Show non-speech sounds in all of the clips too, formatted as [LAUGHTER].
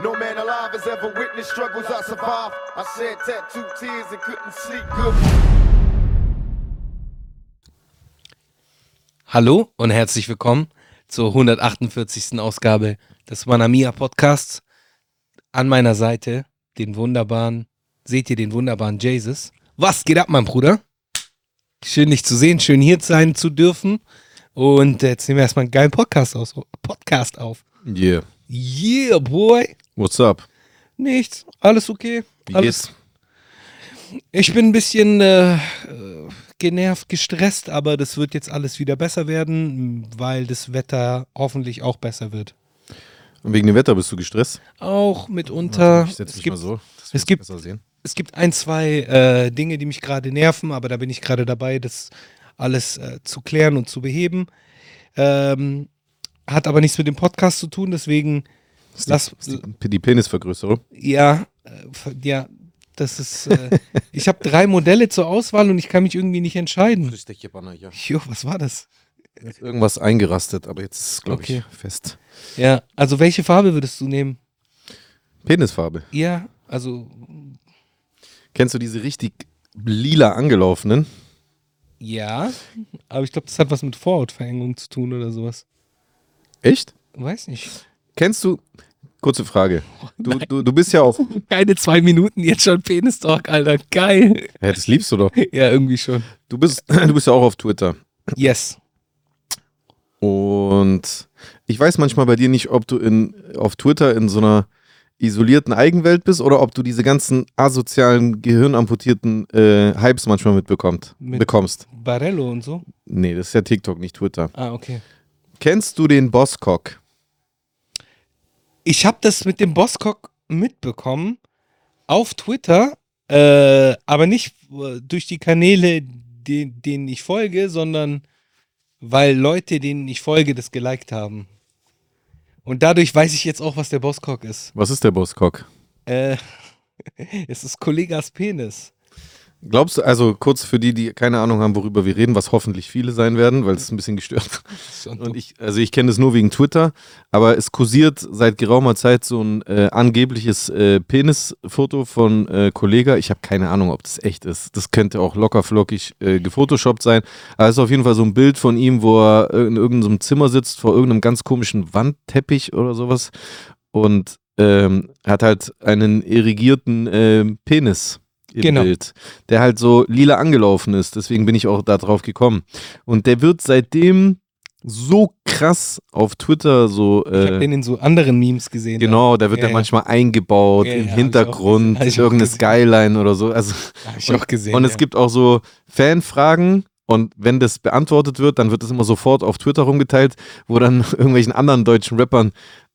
No man alive has ever witnessed struggles I survived. I shed tattooed tears and couldn't sleep good. Hallo und herzlich willkommen zur 148. Ausgabe des Manamia Podcasts. An meiner Seite den wunderbaren, seht ihr den wunderbaren Jesus. Was geht ab, mein Bruder? Schön, dich zu sehen, schön hier sein zu dürfen. Und jetzt nehmen wir erstmal einen geilen Podcast, aus, Podcast auf. Yeah. Yeah, boy. What's up? Nichts, alles okay. Wie alles. geht's? Ich bin ein bisschen äh, genervt, gestresst, aber das wird jetzt alles wieder besser werden, weil das Wetter hoffentlich auch besser wird. Und wegen dem Wetter bist du gestresst? Auch mitunter. ich setze es mich gibt, mal so. dass es gibt- besser sehen. es gibt ein, zwei äh, Dinge, die mich gerade nerven, aber da bin ich gerade dabei, das alles äh, zu klären und zu beheben. Ähm, hat aber nichts mit dem Podcast zu tun, deswegen Das ist lass, die, ist die, die Penisvergrößerung. ja, äh, ja, das ist, äh, [LAUGHS] ich habe drei Modelle zur Auswahl und ich kann mich irgendwie nicht entscheiden. Jo, was war das? Ist irgendwas eingerastet, aber jetzt ist es, glaube Okay. ich, fest. Ja, also welche Farbe würdest du nehmen? Penisfarbe. Ja, also Kennst du diese richtig lila angelaufenen? ja, aber ich glaube, das hat was mit Vorhautverengung zu tun oder sowas. Echt? Weiß nicht. Kennst du, kurze Frage, du, du, du bist ja auf, [LAUGHS] Keine zwei Minuten, jetzt schon Penis-Talk, Alter. Geil. ja, das liebst du doch. [LAUGHS] Ja, irgendwie schon. Du bist, [CLEARS THROAT] du bist ja auch auf Twitter. Yes. Und ich weiß manchmal bei dir nicht, ob du in, auf Twitter in so einer isolierten Eigenwelt bist oder ob du diese ganzen asozialen, gehirnamputierten äh, Hypes manchmal mitbekommt, Mit- bekommst. Barello und so. Nee, das ist ja TikTok, nicht Twitter. Ah, okay. Kennst du den Bosscock? Ich habe das mit dem Bosscock mitbekommen auf Twitter, äh, aber nicht äh, durch die Kanäle, die, denen ich folge, sondern weil Leute, denen ich folge, das geliked haben. Und dadurch weiß ich jetzt auch, was der Bosscock ist. Was ist der Bosscock? Äh, [LAUGHS] es ist Kollegas Penis. Glaubst du, also kurz für die, die keine Ahnung haben, worüber wir reden, was hoffentlich viele sein werden, weil es ein bisschen gestört. [LAUGHS] Und ich, also ich kenne das nur wegen Twitter, aber es kursiert seit geraumer Zeit so ein äh, angebliches äh, Penisfoto von äh, Kollega. Ich habe keine Ahnung, ob das echt ist. Das könnte auch locker flockig äh, gefotoshoppt sein. Aber es ist auf jeden Fall so ein Bild von ihm, wo er in irgendeinem Zimmer sitzt, vor irgendeinem ganz komischen Wandteppich oder sowas. Und ähm, hat halt einen irrigierten äh, Penis im Genau. Bild, der halt so lila angelaufen ist. Deswegen bin ich auch da drauf gekommen. Und der wird seitdem so krass auf Twitter so. Ich habe Äh, den in so anderen Memes gesehen. Genau, da wird Ja, er ja. manchmal eingebaut Ja, im hab Hintergrund. Hab irgendeine. Skyline oder so. Also, Da habe ich auch gesehen. und es gibt auch so Fanfragen und wenn das beantwortet wird, dann wird es immer sofort auf Twitter rumgeteilt, wo dann [LAUGHS] irgendwelchen anderen deutschen Rappern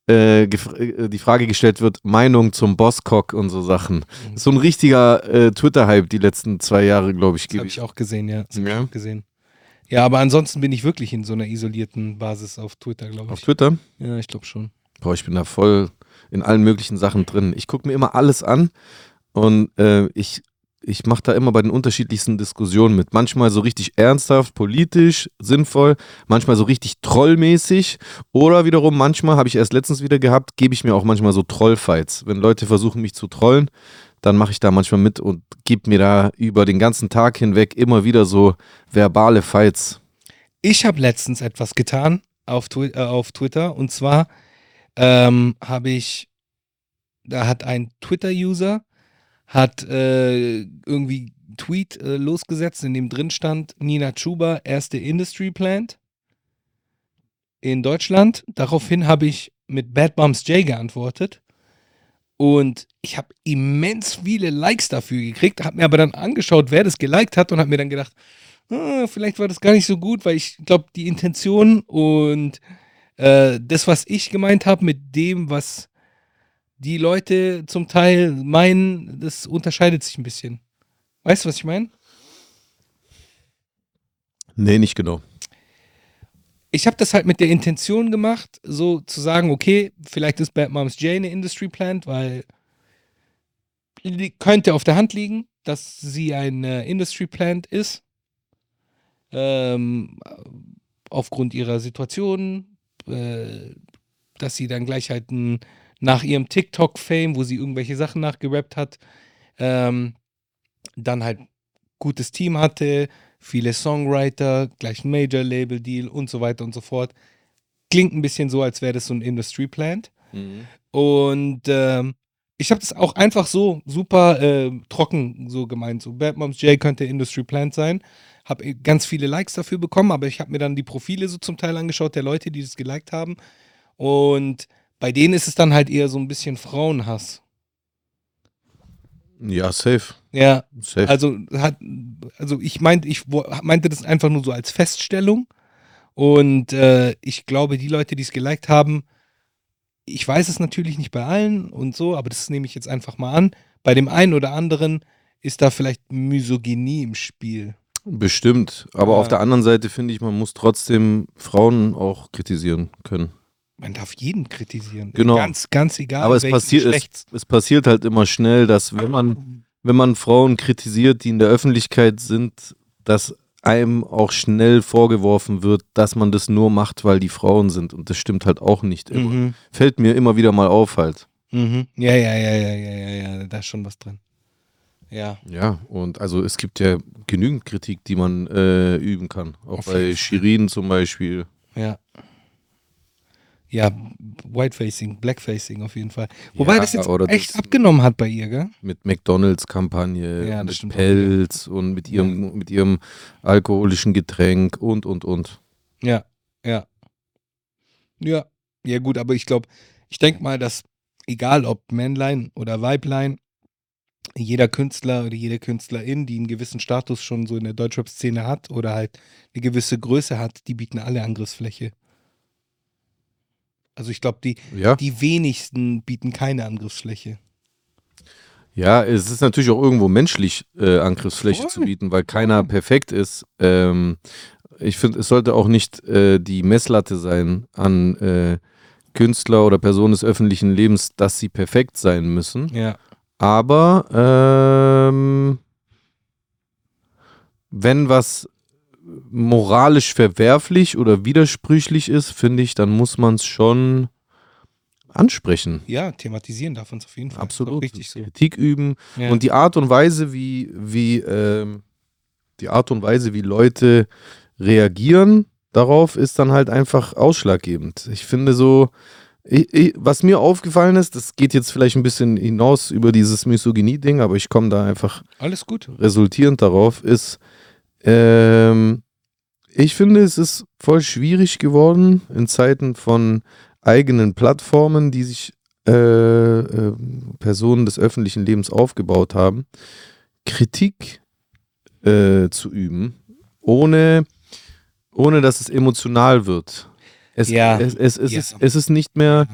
äh, äh, die Frage gestellt wird, Meinung zum Bosscock und so Sachen. Mhm. So ein richtiger äh, Twitter-Hype die letzten zwei Jahre, glaube ich, habe ich. auch gesehen, ja. Das Ja. gesehen. Ja, aber ansonsten bin ich wirklich in so einer isolierten Basis auf Twitter, glaube Auf ich. Twitter? Ja, ich glaube schon. Boah, ich bin da voll in allen möglichen Sachen drin. Ich gucke mir immer alles an und äh, ich, ich mache da immer bei den unterschiedlichsten Diskussionen mit. Manchmal so richtig ernsthaft, politisch, sinnvoll, manchmal so richtig trollmäßig oder wiederum manchmal, habe ich erst letztens wieder gehabt, gebe ich mir auch manchmal so Trollfights. Wenn Leute versuchen, mich zu trollen, dann mache ich da manchmal mit und gebe mir da über den ganzen Tag hinweg immer wieder so verbale Fights. Ich habe letztens etwas getan auf, Twi äh, auf Twitter und zwar ähm, habe ich, da hat ein Twitter-User hat äh, irgendwie einen Tweet äh, losgesetzt, in dem drin stand, Nina Chuba, erste Industry Plant in Deutschland. Daraufhin habe ich mit Bad Bums J geantwortet und ich habe immens viele Likes dafür gekriegt, habe mir aber dann angeschaut, wer das geliked hat und habe mir dann gedacht, ah, vielleicht war das gar nicht so gut, weil ich glaube, die Intention und äh, das, was ich gemeint habe mit dem, was die Leute zum Teil meinen, das unterscheidet sich ein bisschen. Weißt du, was ich meine? Nee, nicht genau. Ich habe das halt mit der Intention gemacht, so zu sagen, okay, vielleicht ist Bad Moms J eine Industry Plant, weil li- könnte auf der Hand liegen, dass sie ein Industry Plant ist. Ähm, aufgrund ihrer Situation, äh, dass sie dann gleich halt ein nach ihrem TikTok-Fame, wo sie irgendwelche Sachen nachgerappt hat, ähm, dann halt gutes Team hatte, viele Songwriter, gleich ein Major-Label-Deal und so weiter und so fort. Klingt ein bisschen so, als wäre das so ein Industry-Plant. Mhm. Und ähm, ich habe das auch einfach so super äh, trocken so gemeint. So Bad Moms J könnte Industry Plant sein. Habe ganz viele Likes dafür bekommen, aber ich habe mir dann die Profile so zum Teil angeschaut der Leute, die das geliked haben. Und bei denen ist es dann halt eher so ein bisschen Frauenhass. Ja, safe. Ja, safe. also hat, also ich meinte, ich meinte das einfach nur so als Feststellung. Und äh, ich glaube, die Leute, die es geliked haben, ich weiß es natürlich nicht bei allen und so, aber das nehme ich jetzt einfach mal an. Bei dem einen oder anderen ist da vielleicht Misogynie im Spiel. Bestimmt. Aber Ja. auf der anderen Seite finde ich, man muss trotzdem Frauen auch kritisieren können. Man darf jeden kritisieren. Genau. Ganz, ganz egal. Aber es passiert, es, es passiert halt immer schnell, dass wenn man, wenn man Frauen kritisiert, die in der Öffentlichkeit sind, dass einem auch schnell vorgeworfen wird, dass man das nur macht, weil die Frauen sind. Und das stimmt halt auch nicht immer. Mhm. Fällt mir immer wieder mal auf halt. Mhm. Ja, ja, ja, ja, ja, ja, ja, da ist schon was drin. Ja. Ja, und also es gibt ja genügend Kritik, die man äh, üben kann. Auch Auf bei. Shirin zum Beispiel. Ja. Ja, Whitefacing, Blackfacing auf jeden Fall. Wobei Ja, das jetzt echt das- abgenommen hat bei ihr, gell? mit McDonalds-Kampagne, Ja, mit auch, Pelz und mit ihrem, mit ihrem alkoholischen Getränk und, und, und. Ja, ja. Ja, ja gut, aber ich glaube, ich denke mal, dass egal ob Männlein oder Weiblein, jeder Künstler oder jede Künstlerin, die einen gewissen Status schon so in der Deutschrap-Szene hat oder halt eine gewisse Größe hat, die bieten alle Angriffsfläche. Also ich glaube, die, Ja. die wenigsten bieten keine Angriffsfläche. Ja, es ist natürlich auch irgendwo menschlich, äh, Angriffsfläche Voll. zu bieten, weil keiner perfekt ist. Ähm, ich finde, es sollte auch nicht äh, die Messlatte sein an äh, Künstler oder Personen des öffentlichen Lebens, dass sie perfekt sein müssen. Ja. Aber ähm, wenn was moralisch verwerflich oder widersprüchlich ist, finde ich, dann muss man es schon ansprechen. Ja, thematisieren darf uns auf jeden Fall. Absolut. Richtig so. Kritik üben. Ja. Und die Art und Weise, wie, wie ähm, die Art und Weise, wie Leute reagieren darauf, ist dann halt einfach ausschlaggebend. Ich finde so, ich, ich, was mir aufgefallen ist, das geht jetzt vielleicht ein bisschen hinaus über dieses Misogynie-Ding, aber ich komme da einfach Alles gut. resultierend darauf, ist, ähm, ich finde, es ist voll schwierig geworden in Zeiten von eigenen Plattformen, die sich äh, äh, Personen des öffentlichen Lebens aufgebaut haben, Kritik äh, zu üben, ohne, ohne dass es emotional wird. Es, Ja. es, es, es, Ja. ist, es ist nicht mehr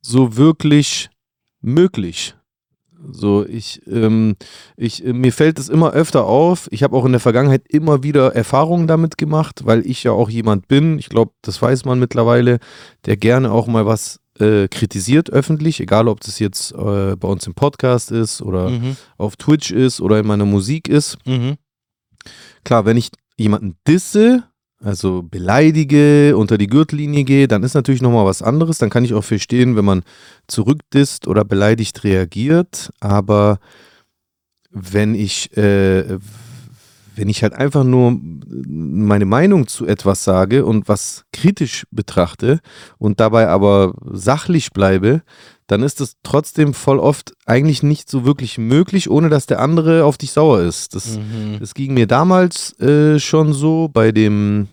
so wirklich möglich. So, ich, ähm, ich, äh, mir fällt es immer öfter auf. Ich habe auch in der Vergangenheit immer wieder Erfahrungen damit gemacht, weil ich ja auch jemand bin, ich glaube, das weiß man mittlerweile, der gerne auch mal was äh, kritisiert öffentlich, egal ob das jetzt äh, bei uns im Podcast ist oder Mhm. auf Twitch ist oder in meiner Musik ist. Mhm. Klar, wenn ich jemanden disse, also beleidige, unter die Gürtellinie gehe, dann ist natürlich nochmal was anderes. Dann kann ich auch verstehen, wenn man zurückdisst oder beleidigt reagiert. Aber wenn ich, äh, wenn ich halt einfach nur meine Meinung zu etwas sage und was kritisch betrachte und dabei aber sachlich bleibe, dann ist es trotzdem voll oft eigentlich nicht so wirklich möglich, ohne dass der andere auf dich sauer ist. Das, Mhm. das ging mir damals äh, schon so bei dem,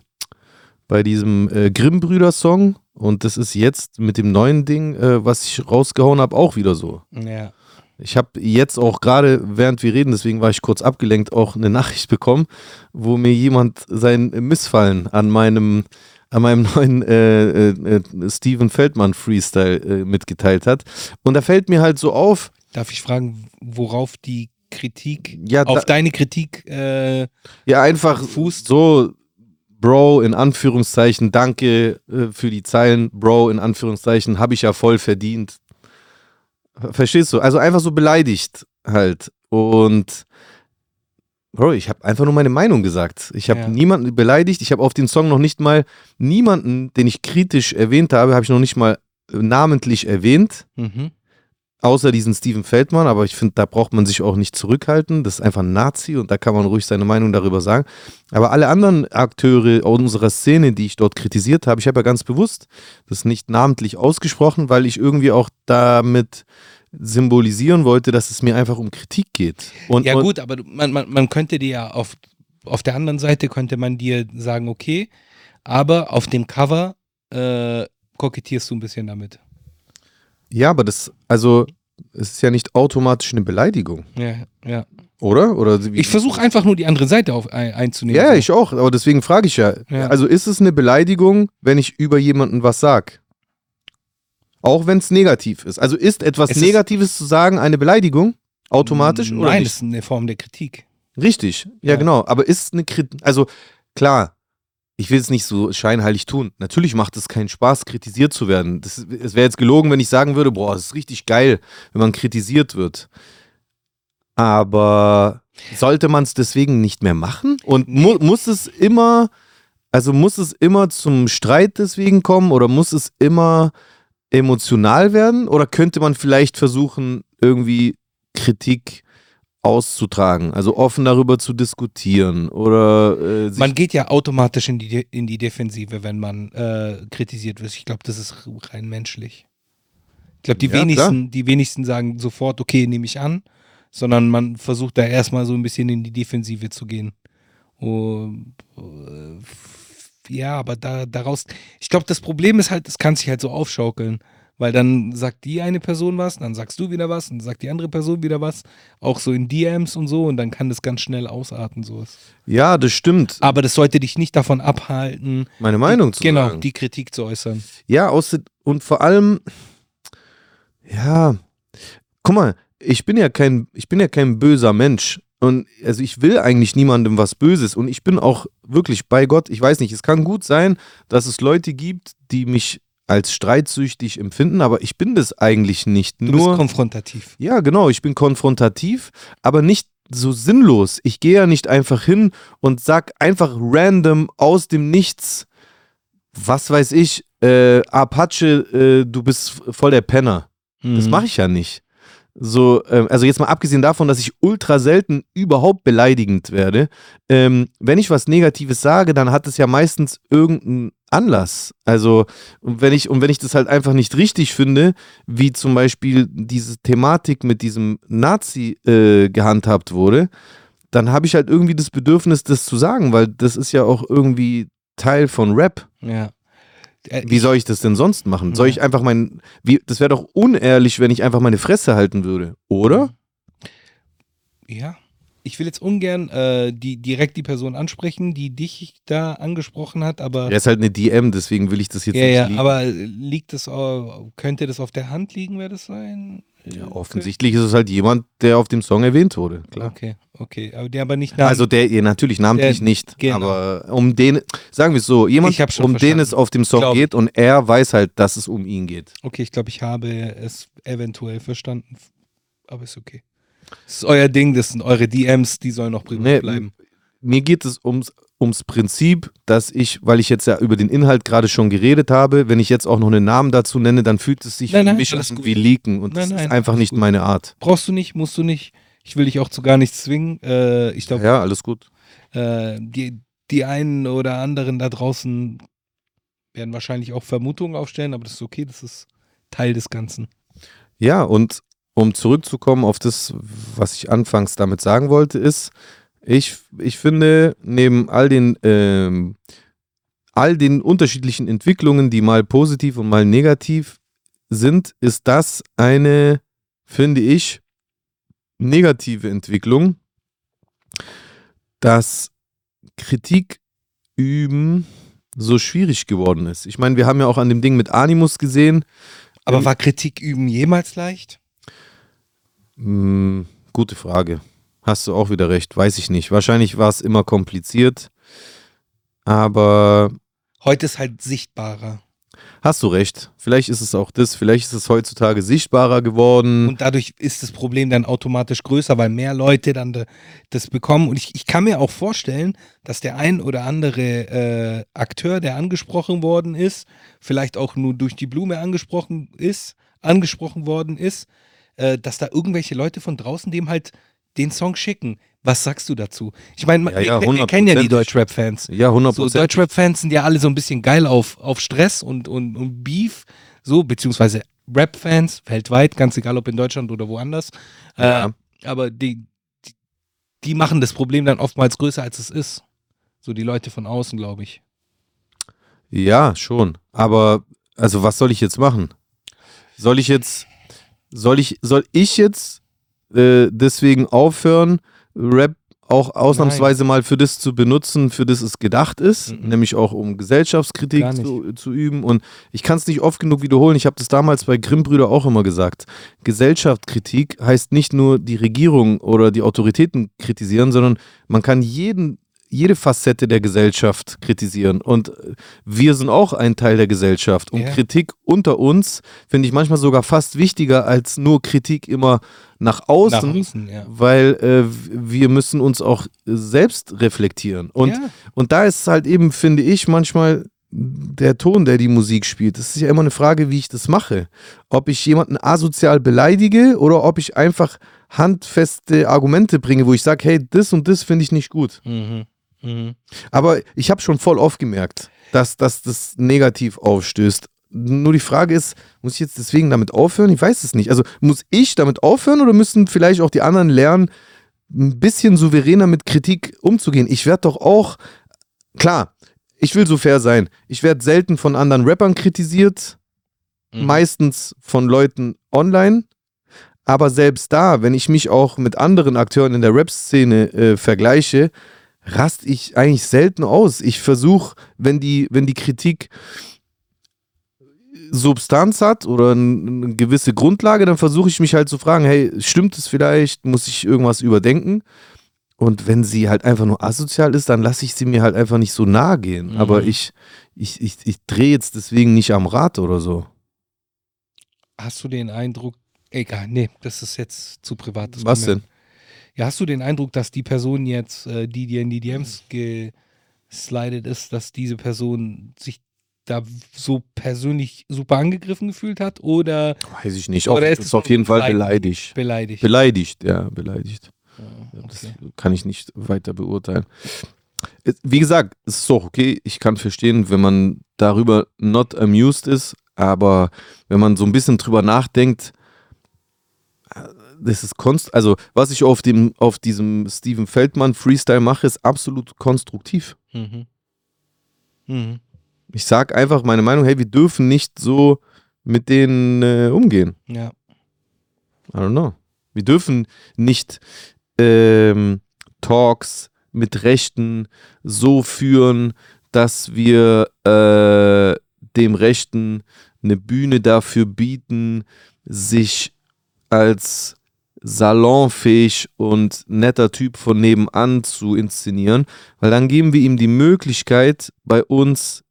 bei diesem äh, Grimm-Brüder-Song und das ist jetzt mit dem neuen Ding, äh, was ich rausgehauen habe, auch wieder so. Ja. Ich habe jetzt auch gerade, während wir reden, deswegen war ich kurz abgelenkt, auch eine Nachricht bekommen, wo mir jemand sein Missfallen an meinem, an meinem neuen äh, äh, äh, Steven Feldmann Freestyle äh, mitgeteilt hat. Und da fällt mir halt so auf, Darf ich fragen, worauf die Kritik, ja, auf da, deine Kritik, äh, ja einfach fußt? so, Bro, in Anführungszeichen, danke äh, für die Zeilen, Bro, in Anführungszeichen, habe ich ja voll verdient. Verstehst du? Also einfach so beleidigt halt. Und Bro, ich habe einfach nur meine Meinung gesagt. Ich habe Ja. niemanden beleidigt. Ich habe auf den Song noch nicht mal niemanden, den ich kritisch erwähnt habe, habe ich noch nicht mal namentlich erwähnt, Mhm. außer diesen Steven Feldmann, aber ich finde, da braucht man sich auch nicht zurückhalten. Das ist einfach ein Nazi und da kann man ruhig seine Meinung darüber sagen. Aber alle anderen Akteure unserer Szene, die ich dort kritisiert habe, ich habe ja ganz bewusst das nicht namentlich ausgesprochen, weil ich irgendwie auch damit symbolisieren wollte, dass es mir einfach um Kritik geht. Und, Ja gut, aber man, man, man könnte dir ja auf, auf der anderen Seite könnte man dir sagen, okay, aber auf dem Cover äh, kokettierst du ein bisschen damit. Ja, aber das, also, es ist ja nicht automatisch eine Beleidigung, Ja, ja. oder? Oder wie- Ich versuche einfach nur die andere Seite auf, ein, einzunehmen. Ja, ich auch, aber deswegen frage ich ja. Ja. Also ist es eine Beleidigung, wenn ich über jemanden was sag? Auch wenn es negativ ist. Also ist etwas Es ist- Negatives zu sagen eine Beleidigung? Automatisch? oder Nein, nicht? das ist eine Form der Kritik. Richtig, ja, Ja. genau. Aber ist eine Kritik, also klar, ich will es nicht so scheinheilig tun. Natürlich macht es keinen Spaß, kritisiert zu werden. Das, es wäre jetzt gelogen, wenn ich sagen würde, boah, es ist richtig geil, wenn man kritisiert wird. Aber sollte man es deswegen nicht mehr machen? Und mu muss es immer, also muss es immer zum Streit deswegen kommen oder muss es immer emotional werden? Oder könnte man vielleicht versuchen, irgendwie Kritik auszutragen, also offen darüber zu diskutieren oder äh, Man geht ja automatisch in die, De- in die Defensive, wenn man äh, kritisiert wird. Ich glaube, das ist rein menschlich. Ich glaube, die, Ja, wenigsten, die wenigsten sagen sofort, okay, nehme ich an, sondern man versucht da erstmal so ein bisschen in die Defensive zu gehen. Und, äh, ja, aber da, daraus, ich glaube, das Problem ist halt, es kann sich halt so aufschaukeln. Weil dann sagt die eine Person was, dann sagst du wieder was, dann sagt die andere Person wieder was. Auch so in DMs und so und dann kann das ganz schnell ausarten, sowas. ja, das stimmt, Aber das sollte dich nicht davon abhalten, meine Meinung die, zu genau, sagen. die Kritik zu äußern. Ja, außer, und vor allem, ja, guck mal, ich bin ja kein, ich bin ja kein böser Mensch. Und also ich will eigentlich niemandem was Böses. Und ich bin auch wirklich bei Gott. Ich weiß nicht, es kann gut sein, dass es Leute gibt, die mich als streitsüchtig empfinden, aber ich bin das eigentlich nicht. Du Nur, bist konfrontativ. ja, genau, ich bin konfrontativ, aber nicht so sinnlos. Ich gehe ja nicht einfach hin und sag einfach random aus dem Nichts, was weiß ich, äh, Apache, äh, du bist voll der Penner. Das Mhm. mache ich ja nicht. So, ähm, also jetzt mal abgesehen davon, dass ich ultra selten überhaupt beleidigend werde. Ähm, wenn ich was Negatives sage, dann hat es ja meistens irgendeinen Anlass. Also, und wenn ich, und wenn ich das halt einfach nicht richtig finde, wie zum Beispiel diese Thematik mit diesem Nazi äh, gehandhabt wurde, dann habe ich halt irgendwie das Bedürfnis, das zu sagen, weil das ist ja auch irgendwie Teil von Rap. Ja. Äh, Wie soll ich das denn sonst machen? Soll ich einfach mein. Wie, das wäre doch unehrlich, wenn ich einfach meine Fresse halten würde, oder? Ja. Ich will jetzt ungern äh, die, direkt die Person ansprechen, die dich da angesprochen hat, aber Er ist halt eine DM, deswegen will ich das jetzt ja, nicht ja, liegen. aber liegt das, könnte das auf der Hand liegen, wer das sein? ja, offensichtlich ist es halt jemand, der auf dem Song erwähnt wurde, klar. Okay, okay, aber der aber nicht Namen- Also der, ja, natürlich namentlich Der- nicht, genau. aber um den, sagen wir es so, jemand, um den verstanden. es auf dem Song Glaub- geht und er weiß halt, dass es um ihn geht. Okay, ich glaube, ich habe es eventuell verstanden, aber ist okay. Das ist euer Ding, das sind eure DMs, die sollen noch privat Nee, bleiben. Mir geht es ums, ums Prinzip, dass ich, weil ich jetzt ja über den Inhalt gerade schon geredet habe, wenn ich jetzt auch noch einen Namen dazu nenne, dann fühlt es sich Nein, für nein, mich alles an wie Leaken und Nein, das nein, ist einfach nicht gut. meine Art. Brauchst du nicht, musst du nicht. Ich will dich auch zu gar nichts zwingen. Äh, ich glaube, Ja, alles gut. äh, die, die einen oder anderen da draußen werden wahrscheinlich auch Vermutungen aufstellen, aber das ist okay, das ist Teil des Ganzen. Ja, und um zurückzukommen auf das, was ich anfangs damit sagen wollte, ist, ich, ich finde, neben all den, ähm, all den unterschiedlichen Entwicklungen, die mal positiv und mal negativ sind, ist das eine, finde ich, negative Entwicklung, dass Kritik üben so schwierig geworden ist. Ich meine, wir haben ja auch an dem Ding mit Animus gesehen, Aber Ähm, war Kritik üben jemals leicht? Hm, gute Frage. Hast du auch wieder recht, weiß ich nicht. Wahrscheinlich war es immer kompliziert, aber Heute ist halt sichtbarer. Hast du recht. Vielleicht ist es auch das, vielleicht ist es heutzutage sichtbarer geworden. Und dadurch ist das Problem dann automatisch größer, weil mehr Leute dann de, das bekommen. Und ich, ich kann mir auch vorstellen, dass der ein oder andere äh, Akteur, der angesprochen worden ist, vielleicht auch nur durch die Blume angesprochen ist, angesprochen worden ist, äh, dass da irgendwelche Leute von draußen dem halt den Song schicken. Was sagst du dazu? Ich meine, Ja, ja, wir, kennen ja die 100%. Deutschrap-Fans. ja, 100 So, Deutschrap-Fans sind ja alle so ein bisschen geil auf, auf Stress und, und, und Beef, so, beziehungsweise Rap-Fans weltweit, ganz egal ob in Deutschland oder woanders. Ja. Äh, aber die, die, die machen das Problem dann oftmals größer, als es ist. So die Leute von außen, glaube ich. Ja, schon. Aber, also, was soll ich jetzt machen? Soll ich jetzt, soll ich, soll ich jetzt äh, deswegen aufhören, Rap auch ausnahmsweise mal für das zu benutzen, für das es gedacht ist, Mhm. nämlich auch um Gesellschaftskritik zu, zu üben. Und ich kann es nicht oft genug wiederholen. Ich habe das damals bei Grimm-Brüder auch immer gesagt. Gesellschaftskritik heißt nicht nur die Regierung oder die Autoritäten kritisieren, sondern man kann jeden jede Facette der Gesellschaft kritisieren. Und äh, wir sind auch ein Teil der Gesellschaft. Und Ja. Kritik unter uns finde ich manchmal sogar fast wichtiger als nur Kritik immer nach außen, Nach außen, ja. weil äh, wir müssen uns auch selbst reflektieren. Und, ja. und da ist halt eben, finde ich, manchmal der Ton, der die Musik spielt. Das ist ja immer eine Frage, wie ich das mache. Ob ich jemanden asozial beleidige oder ob ich einfach handfeste Argumente bringe, wo ich sage, hey, das und das finde ich nicht gut. Mhm. Mhm. Aber ich habe schon voll oft gemerkt, dass, dass das negativ aufstößt. Nur die Frage ist, muss ich jetzt deswegen damit aufhören? Ich weiß es nicht. Also muss ich damit aufhören oder müssen vielleicht auch die anderen lernen, ein bisschen souveräner mit Kritik umzugehen? Ich werde doch auch, klar, ich will so fair sein. Ich werde selten von anderen Rappern kritisiert, Mhm. meistens von Leuten online. Aber selbst da, wenn ich mich auch mit anderen Akteuren in der Rap-Szene äh, vergleiche, rast ich eigentlich selten aus. Ich versuche, wenn die, wenn die Kritik Substanz hat oder eine gewisse Grundlage, dann versuche ich mich halt zu fragen, hey, stimmt es vielleicht? Muss ich irgendwas überdenken? Und wenn sie halt einfach nur asozial ist, dann lasse ich sie mir halt einfach nicht so nahe gehen. Mhm. Aber ich, ich, ich, ich drehe jetzt deswegen nicht am Rad oder so. Hast du den Eindruck, egal, nee, das ist jetzt zu privat. das Was denn? Ja, hast du den Eindruck, dass die Person jetzt, äh, die dir in die DMs geslidet ist, dass diese Person sich da so persönlich super angegriffen gefühlt hat oder Weiß ich nicht. Oder ist ist auf jeden Fall Leid- beleidigt. beleidigt? Beleidigt, ja, beleidigt. Ja, Das okay. kann ich nicht weiter beurteilen. Es- Wie gesagt, es ist doch okay. Ich kann verstehen, wenn man darüber not amused ist, aber wenn man so ein bisschen drüber nachdenkt, äh, das ist konst also was ich auf dem auf diesem Steven Feldmann Freestyle mache, ist absolut konstruktiv. Mhm. Mhm. Ich sag einfach meine Meinung, hey, wir dürfen nicht so mit denen äh, umgehen. Ja. I don't know. Wir dürfen nicht ähm, Talks mit Rechten so führen, dass wir äh, dem Rechten eine Bühne dafür bieten, sich als salonfähig und netter Typ von nebenan zu inszenieren, weil dann geben wir ihm die Möglichkeit, bei uns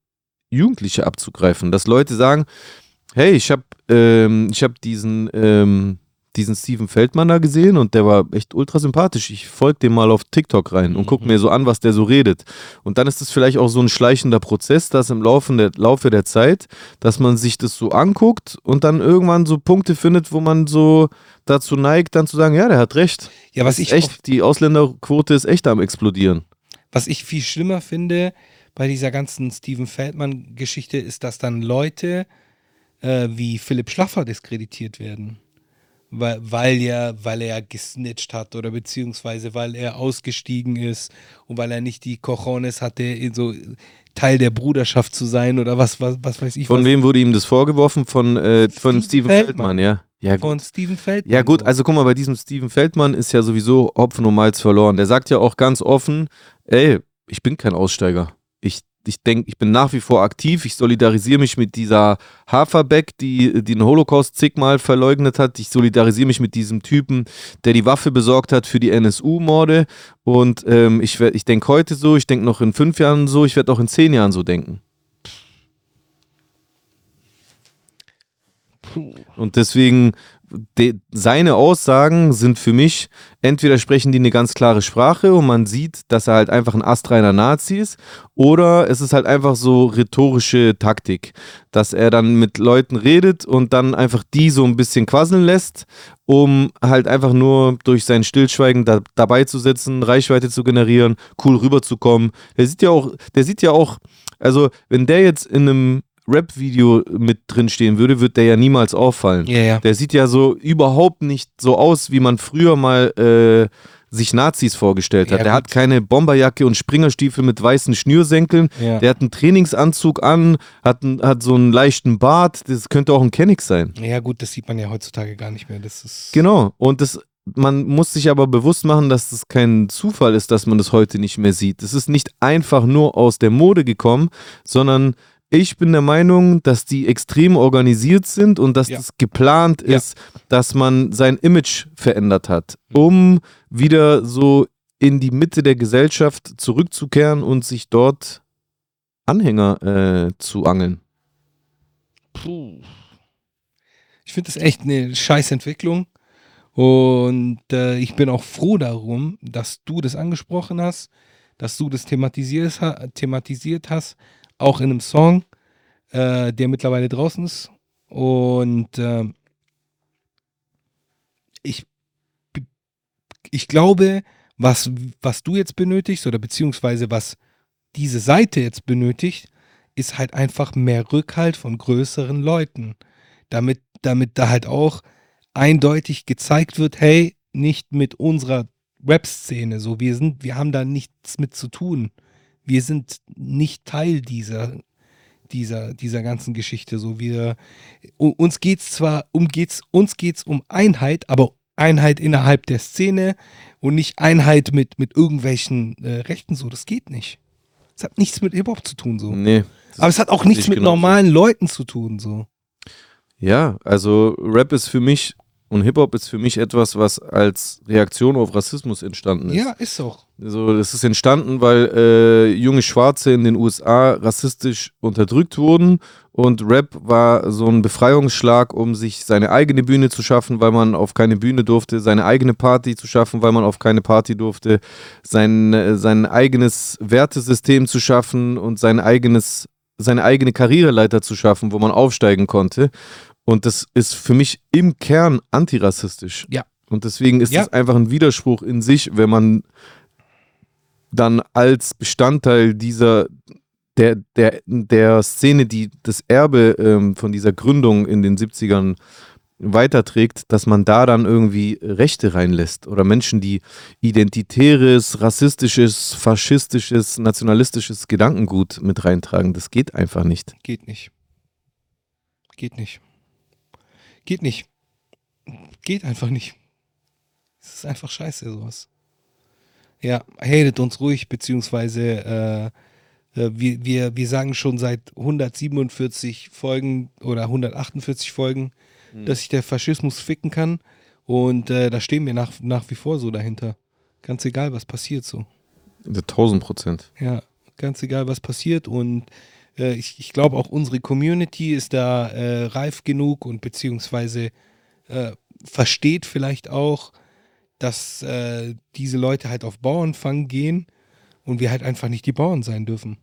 Jugendliche abzugreifen. Dass Leute sagen, hey, ich habe ähm, ich hab diesen, ähm, diesen Steven Feldmann da gesehen und der war echt ultra sympathisch. Ich folge dem mal auf TikTok rein und gucke Mhm. mir so an, was der so redet. Und dann ist es vielleicht auch so ein schleichender Prozess, dass im Laufe der, Laufe der Zeit, dass man sich das so anguckt und dann irgendwann so Punkte findet, wo man so dazu neigt, dann zu sagen, ja, der hat recht. Ja, was ich echt, die Ausländerquote ist echt am explodieren. Was ich viel schlimmer finde bei dieser ganzen Steven Feldmann-Geschichte, ist, dass dann Leute äh, wie Philipp Schlaffer diskreditiert werden. Weil, weil, er, weil er gesnitcht hat oder beziehungsweise weil er ausgestiegen ist und weil er nicht die Cojones hatte, so Teil der Bruderschaft zu sein oder was, was, was weiß ich. Von wem wurde ihm das vorgeworfen? Von, äh, von Steven Steven Feldmann. Feldmann, ja. Ja. Von Steven Feldmann. Ja gut, so. also guck mal, bei diesem Steven Feldmann ist ja sowieso Hopfen und Malz verloren. Der sagt ja auch ganz offen, ey, ich bin kein Aussteiger. Ich, ich denke, ich bin nach wie vor aktiv. Ich solidarisiere mich mit dieser Haferbeck, die, die den Holocaust zigmal verleugnet hat. Ich solidarisiere mich mit diesem Typen, der die Waffe besorgt hat für die NSU-Morde. Und ähm, ich, ich denke heute so, ich denke noch in fünf Jahren so, ich werde auch in zehn Jahren so denken. Und deswegen, de, seine Aussagen sind für mich, entweder sprechen die eine ganz klare Sprache und man sieht, dass er halt einfach ein astreiner Nazi ist, oder es ist halt einfach so rhetorische Taktik, dass er dann mit Leuten redet und dann einfach die so ein bisschen quasseln lässt, um halt einfach nur durch sein Stillschweigen da, dabei zu sitzen, Reichweite zu generieren, cool rüberzukommen. Der sieht ja auch, der sieht ja auch, also wenn der jetzt in einem Rap-Video mit drin stehen würde, wird der ja niemals auffallen. Ja, ja. Der sieht ja so überhaupt nicht so aus, wie man früher mal äh, sich Nazis vorgestellt hat. Ja, der gut. hat keine Bomberjacke und Springerstiefel mit weißen Schnürsenkeln. Ja. Der hat einen Trainingsanzug an, hat, hat so einen leichten Bart. Das könnte auch ein Kennig sein. Ja, gut, das sieht man ja heutzutage gar nicht mehr. Das ist. Genau. Und das, man muss sich aber bewusst machen, dass das kein Zufall ist, dass man das heute nicht mehr sieht. Es ist nicht einfach nur aus der Mode gekommen, sondern ich bin der Meinung, dass die extrem organisiert sind und dass Ja. das geplant Ja. ist, dass man sein Image verändert hat, um wieder so in die Mitte der Gesellschaft zurückzukehren und sich dort Anhänger äh, zu angeln. Puh. Ich finde das echt eine scheiß Entwicklung. Und äh, ich bin auch froh darum, dass du das angesprochen hast, dass du das thematisiert, ha thematisiert hast, auch in einem Song, äh, der mittlerweile draußen ist. Und ähm, ich, ich glaube, was, was du jetzt benötigst oder beziehungsweise was diese Seite jetzt benötigt, ist halt einfach mehr Rückhalt von größeren Leuten. Damit, damit da halt auch eindeutig gezeigt wird, hey, nicht mit unserer Rap-Szene, so wir sind, wir haben da nichts mit zu tun. Wir sind nicht Teil dieser, dieser, dieser ganzen Geschichte. So wir, uns geht's zwar um geht's, uns geht's um Einheit, aber Einheit innerhalb der Szene und nicht Einheit mit, mit irgendwelchen äh, Rechten. So, das geht nicht. Es hat nichts mit Hip-Hop zu tun, so. Nee. Aber es hat auch nichts ich mit genauso. normalen Leuten zu tun, so. Ja, also Rap ist für mich und Hip-Hop ist für mich etwas, was als Reaktion auf Rassismus entstanden ist. Ja, ist auch. Also das ist entstanden, weil äh, junge Schwarze in den USA rassistisch unterdrückt wurden und Rap war so ein Befreiungsschlag, um sich seine eigene Bühne zu schaffen, weil man auf keine Bühne durfte, seine eigene Party zu schaffen, weil man auf keine Party durfte, sein, sein eigenes Wertesystem zu schaffen und sein eigenes, seine eigene Karriereleiter zu schaffen, wo man aufsteigen konnte. Und das ist für mich im Kern antirassistisch. Ja. Und deswegen ist Ja. das einfach ein Widerspruch in sich, wenn man dann als Bestandteil dieser der, der, der Szene, die das Erbe ähm, von dieser Gründung in den 70ern weiterträgt, dass man da dann irgendwie Rechte reinlässt oder Menschen, die identitäres, rassistisches, faschistisches, nationalistisches Gedankengut mit reintragen. Das geht einfach nicht. Geht nicht. Geht nicht. Geht nicht. Geht einfach nicht. Es ist einfach scheiße, sowas. Ja, hatet uns ruhig, beziehungsweise äh, äh, wir, wir, wir sagen schon seit 147 Folgen oder 148 Folgen, dass sich der Faschismus ficken kann. Und äh, da stehen wir nach, nach wie vor so dahinter. Ganz egal, was passiert so. Tausend Prozent. Ja, ganz egal, was passiert. Und äh, ich, ich glaube, auch unsere Community ist da äh, reif genug und beziehungsweise äh, versteht vielleicht auch, dass äh, diese Leute halt auf Bauernfang gehen und wir halt einfach nicht die Bauern sein dürfen.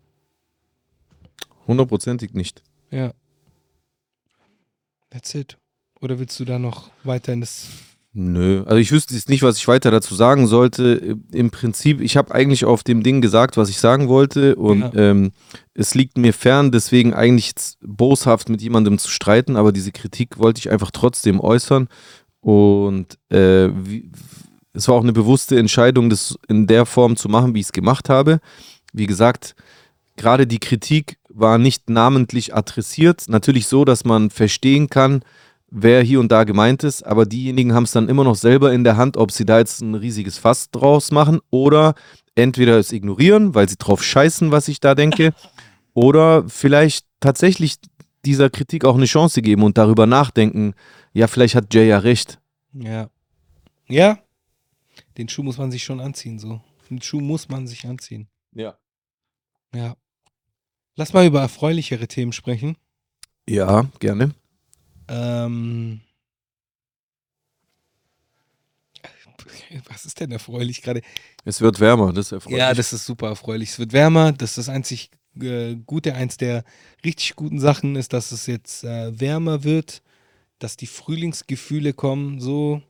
Hundertprozentig nicht. Ja. That's it. Oder willst du da noch weiter in das. Nö, also ich wüsste jetzt nicht, was ich weiter dazu sagen sollte. Im Prinzip, ich habe eigentlich auf dem Ding gesagt, was ich sagen wollte und Ja. ähm, es liegt mir fern, deswegen eigentlich boshaft mit jemandem zu streiten, aber diese Kritik wollte ich einfach trotzdem äußern und äh, wie, es war auch eine bewusste Entscheidung, das in der Form zu machen, wie ich es gemacht habe. Wie gesagt, gerade die Kritik war nicht namentlich adressiert. Natürlich so, dass man verstehen kann, wer hier und da gemeint ist, aber diejenigen haben es dann immer noch selber in der Hand, ob sie da jetzt ein riesiges Fass draus machen oder entweder es ignorieren, weil sie drauf scheißen, was ich da denke, [LAUGHS] oder vielleicht tatsächlich dieser Kritik auch eine Chance geben und darüber nachdenken, ja, vielleicht hat Jay ja recht. Ja. Ja. Den Schuh muss man sich schon anziehen, so. Den Schuh muss man sich anziehen. Ja. Ja. Lass mal über erfreulichere Themen sprechen. Ja, gerne. Ähm, was ist denn erfreulich gerade? Es wird wärmer, das ist erfreulich. Ja, das ist super erfreulich. Es wird wärmer. Das ist das einzig äh, Gute. Eins der richtig guten Sachen ist, dass es jetzt äh, wärmer wird, dass die Frühlingsgefühle kommen, so,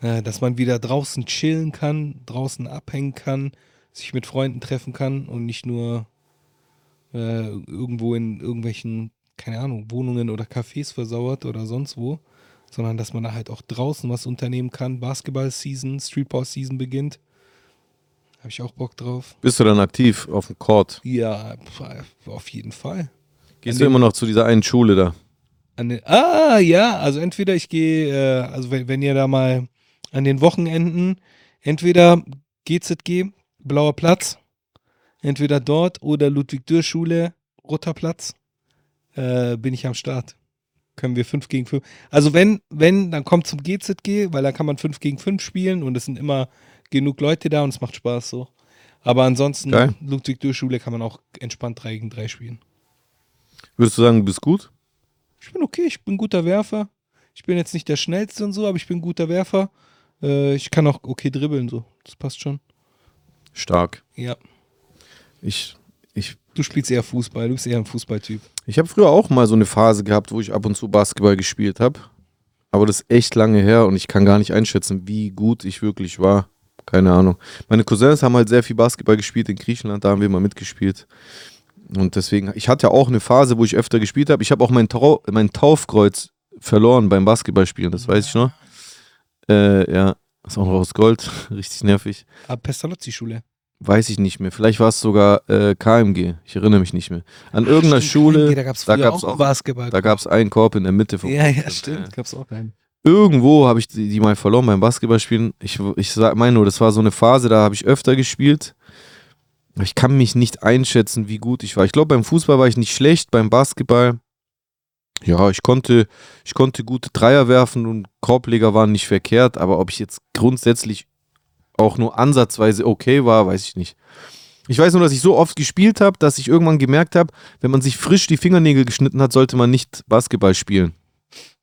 äh, dass man wieder draußen chillen kann, draußen abhängen kann, sich mit Freunden treffen kann und nicht nur äh, irgendwo in irgendwelchen, keine Ahnung, Wohnungen oder Cafés versauert oder sonst wo, sondern dass man da halt auch draußen was unternehmen kann. Basketball-Season, Streetball-Season beginnt. Habe ich auch Bock drauf. Bist du dann aktiv auf dem Court? Ja, auf jeden Fall. Gehst An du den- immer noch zu dieser einen Schule da? Den, ah, ja, also entweder ich gehe, äh, also wenn, wenn ihr da mal an den Wochenenden, entweder GZG, Blauer Platz, entweder dort oder Ludwig-Dürr-Schule, Roter Platz, äh, bin ich am Start. Können wir 5 gegen 5. Also wenn, wenn, dann kommt zum GZG, weil da kann man 5 gegen 5 spielen und es sind immer genug Leute da und es macht Spaß so. Aber ansonsten, Geil. Ludwig-Dürr-Schule kann man auch entspannt 3 gegen 3 spielen. Würdest du sagen, du bist gut? Ich bin okay, ich bin guter Werfer. Ich bin jetzt nicht der schnellste und so, aber ich bin guter Werfer. Äh, ich kann auch okay dribbeln, so. Das passt schon. Stark. Ja. Ich, ich, Du spielst eher Fußball, du bist eher ein Fußballtyp. ich habe früher auch mal so eine Phase gehabt, wo ich ab und zu Basketball gespielt habe. Aber das ist echt lange her und ich kann gar nicht einschätzen, wie gut ich wirklich war. Keine Ahnung. Meine Cousins haben halt sehr viel Basketball gespielt in Griechenland, da haben wir mal mitgespielt. Und deswegen, ich hatte auch eine Phase, wo ich öfter gespielt habe. Ich habe auch mein, Trau mein Taufkreuz verloren beim Basketballspielen, das weiß ich noch. Äh, ja, ist auch noch aus Gold, [LAUGHS] richtig nervig. Aber Pestalozzi-Schule. Weiß ich nicht mehr. Vielleicht war es sogar äh, KMG. Ich erinnere mich nicht mehr. An irgendeiner Schule, Da gab es auch auch- Basketball. da gab es einen Korb in der Mitte vom Ja, ja, stimmt. Gab es auch einen. Irgendwo habe ich die, die mal verloren beim Basketballspielen. Ich, ich meine nur, das war so eine Phase, da habe ich öfter gespielt. Ich kann mich nicht einschätzen, wie gut ich war. Ich glaube, beim Fußball war ich nicht schlecht, beim Basketball. Ja, ich konnte, ich konnte gute Dreier werfen und Korbleger waren nicht verkehrt, aber ob ich jetzt grundsätzlich auch nur ansatzweise okay war, weiß ich nicht. Ich weiß nur, dass ich so oft gespielt habe, dass ich irgendwann gemerkt habe, wenn man sich frisch die Fingernägel geschnitten hat, sollte man nicht Basketball spielen.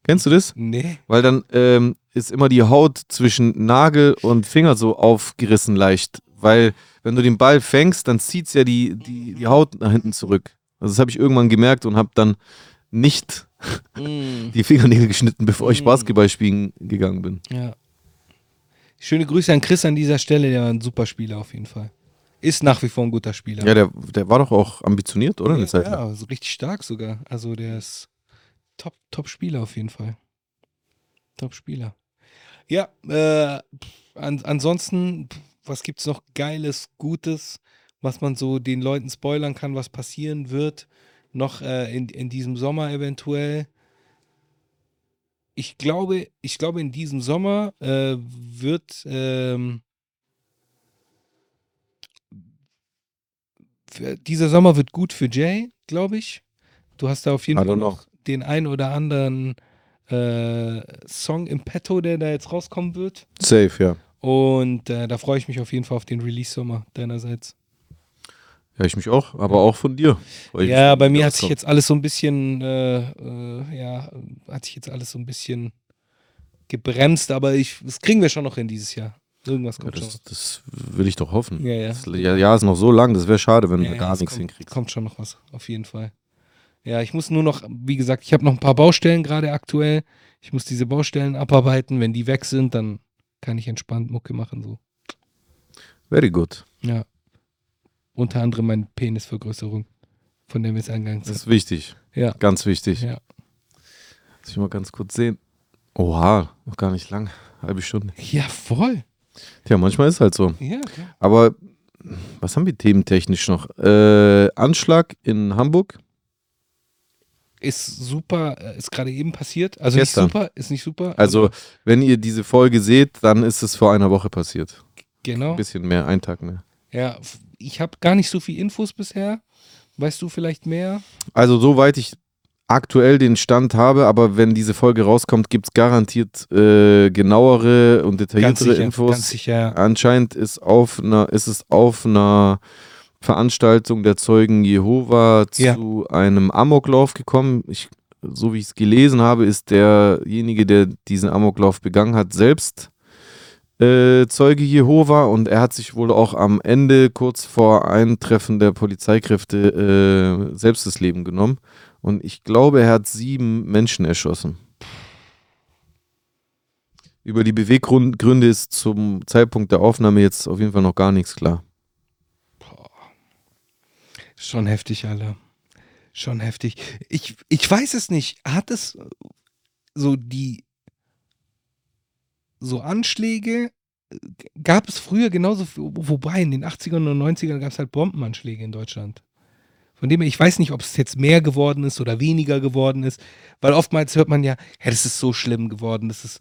Kennst du das? Nee. Weil dann ähm, ist immer die Haut zwischen Nagel und Finger so aufgerissen leicht. Weil wenn du den Ball fängst, dann zieht es ja die, die, die Haut nach hinten zurück. Also das habe ich irgendwann gemerkt und habe dann nicht Mm, [LAUGHS] die Fingernägel geschnitten, bevor ich Mm. Basketball spielen gegangen bin. ja. Schöne Grüße an Chris an dieser Stelle, der war ein super Spieler auf jeden Fall. Ist nach wie vor ein guter Spieler. Ja, der, der war doch auch ambitioniert, oder? Eine Ja, Zeit lang. ja, also richtig stark sogar. Also der ist top, top Spieler auf jeden Fall. Top Spieler. Ja, äh, an, ansonsten, was gibt's noch Geiles, Gutes, was man so den Leuten spoilern kann, was passieren wird, noch äh, in, in diesem Sommer eventuell. Ich glaube, ich glaube, in diesem Sommer äh, wird ähm, dieser Sommer wird gut für Jay, glaube ich. Du hast da auf jeden Fall noch den ein oder anderen äh, Song im Petto, der da jetzt rauskommen wird. Safe, ja. Und äh, da freue ich mich auf jeden Fall auf den Release-Sommer deinerseits. Ja, ich mich auch, aber auch von dir. Ja, bei mir hat sich jetzt alles so ein bisschen, äh, äh, ja, hat sich jetzt alles so ein bisschen gebremst, aber ich, das kriegen wir schon noch hin dieses Jahr. Irgendwas Ja, kommt das, schon. das will ich doch hoffen. Ja, ja. Das ja, ja, ist noch so lang, das wäre schade, wenn Ja, du ja, gar nichts kommt, hinkriegst. Kommt schon noch was, auf jeden Fall. Ja, ich muss nur noch, wie gesagt, ich habe noch ein paar Baustellen gerade aktuell. Ich muss diese Baustellen abarbeiten. Wenn die weg sind, dann kann ich entspannt Mucke machen. So. Very good. Ja. Unter anderem meine Penisvergrößerung, von der wir es eingangs Das ist wichtig. Ja. Ganz wichtig. Ja. Lass ich mal ganz kurz sehen. Oha, noch gar nicht lang. Halbe Stunde. ja, voll. Tja, manchmal ist halt so. Ja, klar. Aber was haben wir thementechnisch noch? Äh, Anschlag in Hamburg. Ist super, äh, ist gerade eben passiert. Also Gestern. nicht super, ist nicht super. Also, wenn ihr diese Folge seht, dann ist es vor einer Woche passiert. genau. Ein bisschen mehr, ein Tag mehr. Ja, ich habe gar nicht so viel Infos bisher. Weißt du vielleicht mehr? Also, soweit ich aktuell den Stand habe, aber wenn diese Folge rauskommt, gibt es garantiert äh, genauere und detailliertere sicher, Infos. ganz sicher. Anscheinend ist, auf einer, ist es auf einer Veranstaltung der Zeugen Jehova Ja. zu einem Amoklauf gekommen. Ich so wie ich es gelesen habe, ist derjenige, der diesen Amoklauf begangen hat, selbst äh, Zeuge Jehova und er hat sich wohl auch am Ende, kurz vor Eintreffen der Polizeikräfte, äh, selbst das Leben genommen. Und ich glaube, er hat sieben Menschen erschossen. Über die Beweggründe ist zum Zeitpunkt der Aufnahme jetzt auf jeden Fall noch gar nichts klar. Schon heftig, Alter. Schon heftig. Ich, ich weiß es nicht. Hat es so die so Anschläge gab es früher genauso, wobei in den 80ern und 90ern gab es halt Bombenanschläge in Deutschland. Von dem her, ich weiß nicht, ob es jetzt mehr geworden ist oder weniger geworden ist, weil oftmals hört man ja, hey, das ist so schlimm geworden, das ist,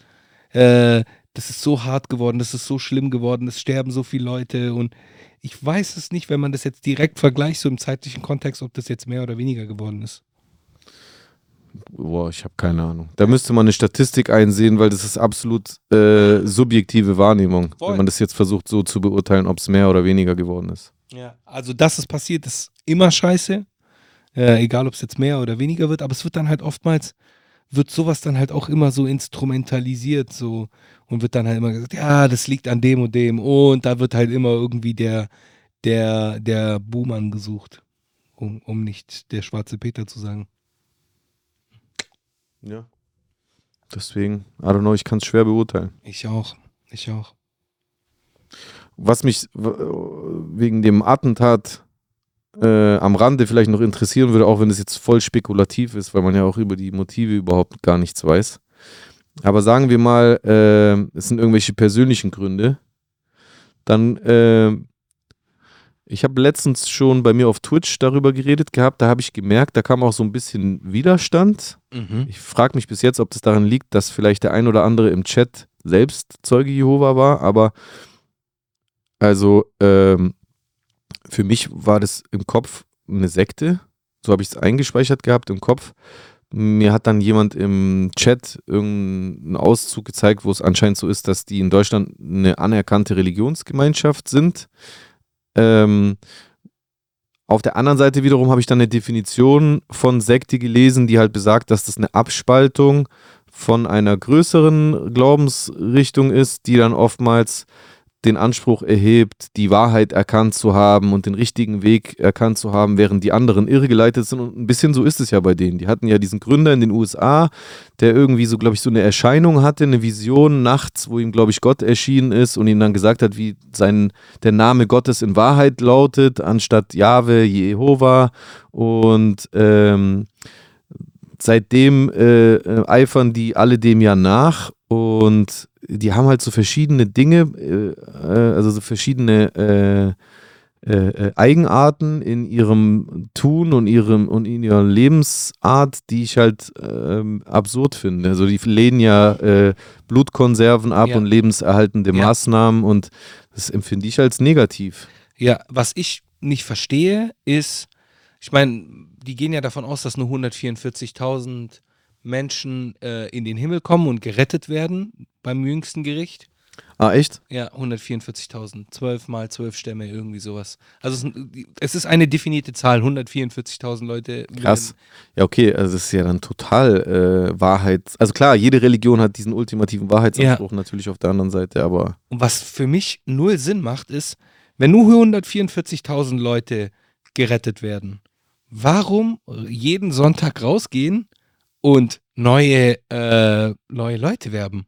äh, das ist so hart geworden, das ist so schlimm geworden, es sterben so viele Leute und ich weiß es nicht, wenn man das jetzt direkt vergleicht, so im zeitlichen Kontext, ob das jetzt mehr oder weniger geworden ist. Boah, ich habe keine Ahnung. Da müsste man eine Statistik einsehen, weil das ist absolut äh, subjektive Wahrnehmung, Voll. wenn man das jetzt versucht so zu beurteilen, ob es mehr oder weniger geworden ist. Ja, also dass es passiert, ist immer scheiße. Äh, egal, ob es jetzt mehr oder weniger wird, aber es wird dann halt oftmals, wird sowas dann halt auch immer so instrumentalisiert so und wird dann halt immer gesagt, ja, das liegt an dem und dem und da wird halt immer irgendwie der, der, der Buhmann gesucht, um, um nicht der schwarze Peter zu sagen. Ja. Deswegen, I don't know, ich kann es schwer beurteilen. Ich auch, ich auch. Was mich wegen dem Attentat äh, am Rande vielleicht noch interessieren würde, auch wenn es jetzt voll spekulativ ist, weil man ja auch über die Motive überhaupt gar nichts weiß. Aber sagen wir mal, äh, es sind irgendwelche persönlichen Gründe, dann äh, ich habe letztens schon bei mir auf Twitch darüber geredet gehabt, da habe ich gemerkt, da kam auch so ein bisschen Widerstand. Mhm. Ich frage mich bis jetzt, ob das daran liegt, dass vielleicht der ein oder andere im Chat selbst Zeuge Jehova war, aber also ähm, für mich war das im Kopf eine Sekte, so habe ich es eingespeichert gehabt im Kopf. Mir hat dann jemand im Chat irgendeinen Auszug gezeigt, wo es anscheinend so ist, dass die in Deutschland eine anerkannte Religionsgemeinschaft sind ähm, auf der anderen Seite wiederum habe ich dann eine Definition von Sekte gelesen, die halt besagt, dass das eine Abspaltung von einer größeren Glaubensrichtung ist, die dann oftmals den Anspruch erhebt, die Wahrheit erkannt zu haben und den richtigen Weg erkannt zu haben, während die anderen irregeleitet sind. Und ein bisschen so ist es ja bei denen. Die hatten ja diesen Gründer in den USA, der irgendwie so, glaube ich, so eine Erscheinung hatte, eine Vision nachts, wo ihm, glaube ich, Gott erschienen ist und ihm dann gesagt hat, wie sein, der Name Gottes in Wahrheit lautet, anstatt Jahwe, Jehova. Und ähm, seitdem äh, äh eifern die alle dem ja nach und die haben halt so verschiedene Dinge, äh, äh, also so verschiedene äh, äh, äh, Eigenarten in ihrem Tun und ihrem und in ihrer Lebensart, die ich halt ähm, absurd finde. Also die lehnen ja äh, Blutkonserven ab ja. und lebenserhaltende ja. Maßnahmen und das empfinde ich als negativ. Ja, was ich nicht verstehe, ist, ich meine, die gehen ja davon aus, dass nur 144.000 Menschen äh, in den Himmel kommen und gerettet werden beim jüngsten Gericht. Ah, echt? Ja, 144.000. 12 mal 12 Stämme, irgendwie sowas. Also es, ist eine definierte Zahl, 144.000 Leute. Krass. Ja, okay, also es ist ja dann total äh, Wahrheit. Also klar, jede Religion hat diesen ultimativen Wahrheitsanspruch ja. natürlich auf der anderen Seite, aber. Und was für mich null Sinn macht, ist, wenn nur 144.000 Leute gerettet werden, warum jeden Sonntag rausgehen und neue, äh, neue Leute werben.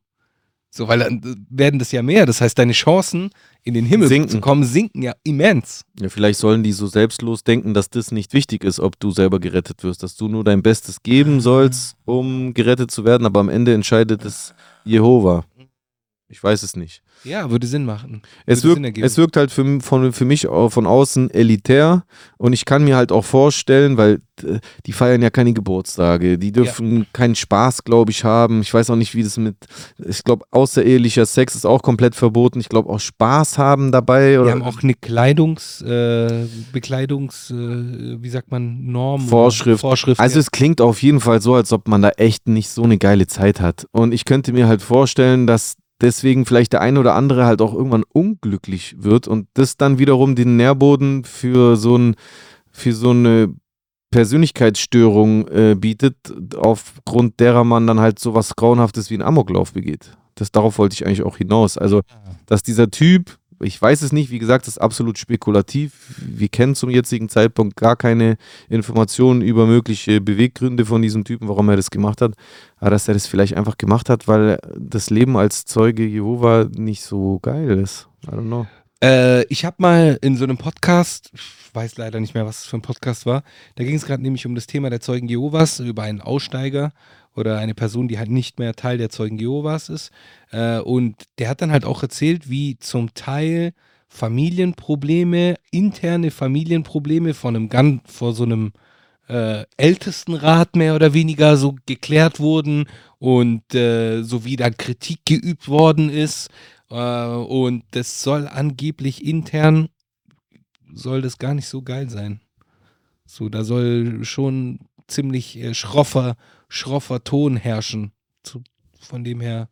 So, weil dann werden das ja mehr. Das heißt, deine Chancen, in den Himmel sinken. zu kommen, sinken ja immens. Ja, vielleicht sollen die so selbstlos denken, dass das nicht wichtig ist, ob du selber gerettet wirst, dass du nur dein Bestes geben sollst, um gerettet zu werden, aber am Ende entscheidet es Jehova. Ich weiß es nicht. Ja, würde Sinn machen. Es, wirkt, es wirkt halt für, von, für mich von außen elitär und ich kann mir halt auch vorstellen, weil äh, die feiern ja keine Geburtstage, die dürfen ja. keinen Spaß, glaube ich, haben. Ich weiß auch nicht, wie das mit, ich glaube, außerehelicher Sex ist auch komplett verboten. Ich glaube auch Spaß haben dabei. Oder die haben auch eine Kleidungs, äh, Bekleidungs, äh, wie sagt man, Norm? Vorschrift. Vorschrift also ja. es klingt auf jeden Fall so, als ob man da echt nicht so eine geile Zeit hat. Und ich könnte mir halt vorstellen, dass deswegen vielleicht der eine oder andere halt auch irgendwann unglücklich wird und das dann wiederum den Nährboden für so ein für so eine Persönlichkeitsstörung äh, bietet, aufgrund derer man dann halt sowas Grauenhaftes wie einen Amoklauf begeht. Das, darauf wollte ich eigentlich auch hinaus. Also, dass dieser Typ, ich weiß es nicht, wie gesagt, das ist absolut spekulativ. Wir kennen zum jetzigen Zeitpunkt gar keine Informationen über mögliche Beweggründe von diesem Typen, warum er das gemacht hat. Aber dass er das vielleicht einfach gemacht hat, weil das Leben als Zeuge Jehova nicht so geil ist. I don't know. Äh, ich habe mal in so einem Podcast, ich weiß leider nicht mehr, was es für ein Podcast war, da ging es gerade nämlich um das Thema der Zeugen Jehovas, über einen Aussteiger oder eine Person, die halt nicht mehr Teil der Zeugen Jehovas ist. Äh, und der hat dann halt auch erzählt, wie zum Teil Familienprobleme, interne Familienprobleme von einem ganz, vor so einem äh, Ältestenrat mehr oder weniger so geklärt wurden und äh, so wie da Kritik geübt worden ist. Äh, und das soll angeblich intern, soll das gar nicht so geil sein. So, da soll schon ziemlich äh, schroffer, schroffer Ton herrschen. Von dem her,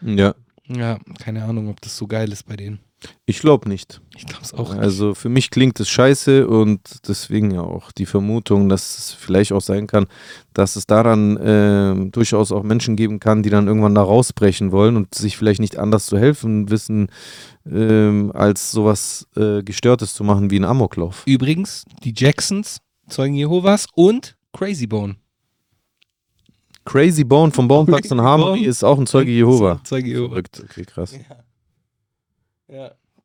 Ja, ja, keine Ahnung, ob das so geil ist bei denen. Ich glaube nicht. Ich glaube es auch nicht. Also für mich klingt es scheiße und deswegen ja auch die Vermutung, dass es vielleicht auch sein kann, dass es daran ähm, durchaus auch Menschen geben kann, die dann irgendwann da rausbrechen wollen und sich vielleicht nicht anders zu helfen wissen, ähm, als sowas äh, Gestörtes zu machen wie ein Amoklauf. Übrigens, die Jacksons, Zeugen Jehovas und Crazy Bone. Crazy Bone vom Baumplatz Crazy und Harmony Bone. ist auch ein Zeuge Jehova. Zeuge Jehova. Verrückt, okay, krass. Ja.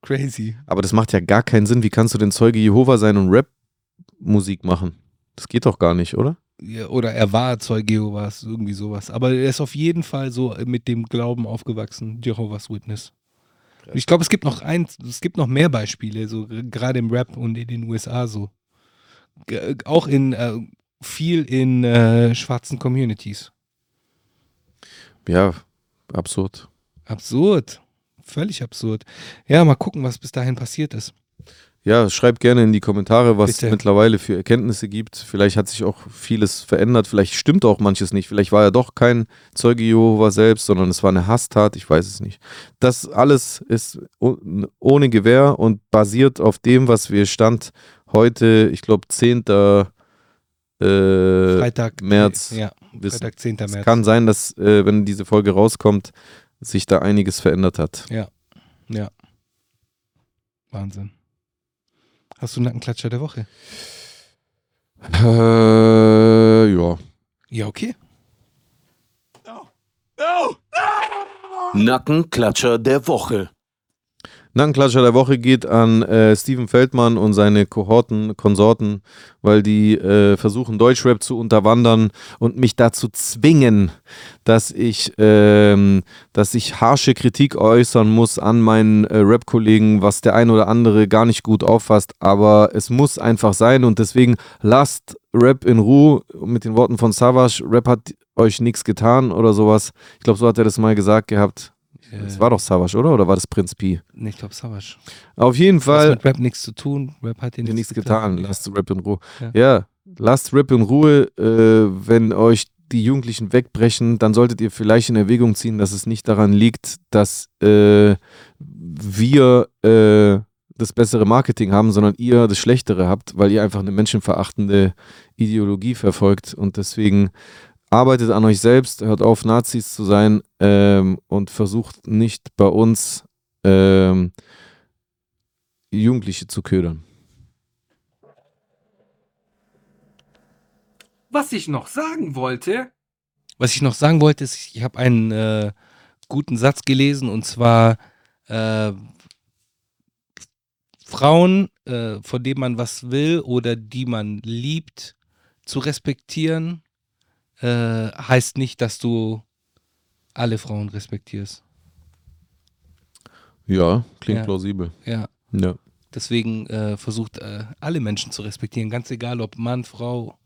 Crazy. Aber das macht ja gar keinen Sinn. Wie kannst du denn Zeuge Jehova sein und Rap-Musik machen? Das geht doch gar nicht, oder? Ja, oder er war Zeuge Jehovas, irgendwie sowas. Aber er ist auf jeden Fall so mit dem Glauben aufgewachsen, Jehovas Witness. Ich glaube, es gibt noch ein, es gibt noch mehr Beispiele, so gerade im Rap und in den USA so. G auch in äh, viel in äh, schwarzen Communities. Ja, absurd. Absurd. Völlig absurd. Ja, mal gucken, was bis dahin passiert ist. Ja, schreibt gerne in die Kommentare, was Bitte. es mittlerweile für Erkenntnisse gibt. Vielleicht hat sich auch vieles verändert, vielleicht stimmt auch manches nicht. Vielleicht war er doch kein Zeuge Jehova selbst, sondern es war eine Hasstat, ich weiß es nicht. Das alles ist oh- ohne Gewähr und basiert auf dem, was wir Stand heute, ich glaube, 10. Äh, Freitag. März Ja, wissen. Freitag, 10. Es März. kann sein, dass, äh, wenn diese Folge rauskommt, sich da einiges verändert hat. Ja. Wahnsinn. Hast du einen Nackenklatscher der Woche? Äh, ja. Ja, okay. Nackenklatscher der Woche. Nackenklatscher der Woche geht an äh, Steven Feldmann und seine Kohorten, Konsorten, weil die äh, versuchen, Deutschrap zu unterwandern und mich dazu zwingen, dass ich, ähm, dass ich harsche Kritik äußern muss an meinen äh, Rap-Kollegen, was der ein oder andere gar nicht gut auffasst. Aber es muss einfach sein und deswegen lasst Rap in Ruhe mit den Worten von Savage. Rap hat euch nichts getan oder sowas. Ich glaube, so hat er das mal gesagt gehabt. Es war doch Savage, oder? Oder war das Prinz Pi? Nee, ich glaube, Savage. Auf jeden Fall mit Rap nichts zu tun. Rap hat dir nichts, nichts getan. Lasst Rap in Ruhe. Ja. Ja, lasst Rap in Ruhe. Äh, wenn euch die Jugendlichen wegbrechen, dann solltet ihr vielleicht in Erwägung ziehen, dass es nicht daran liegt, dass äh, wir äh, das bessere Marketing haben, sondern ihr das Schlechtere habt, weil ihr einfach eine menschenverachtende Ideologie verfolgt. Und deswegen arbeitet an euch selbst, hört auf, Nazis zu sein ähm, und versucht nicht bei uns ähm, Jugendliche zu ködern. Was ich noch sagen wollte. Was ich noch sagen wollte, ist, ich habe einen äh, guten Satz gelesen und zwar äh, Frauen, äh, von denen man was will oder die man liebt, zu respektieren, äh, heißt nicht, dass du alle Frauen respektierst. Ja, klingt Ja. plausibel. Ja. Ja. Deswegen äh, versucht äh, alle Menschen zu respektieren, ganz egal ob Mann, Frau,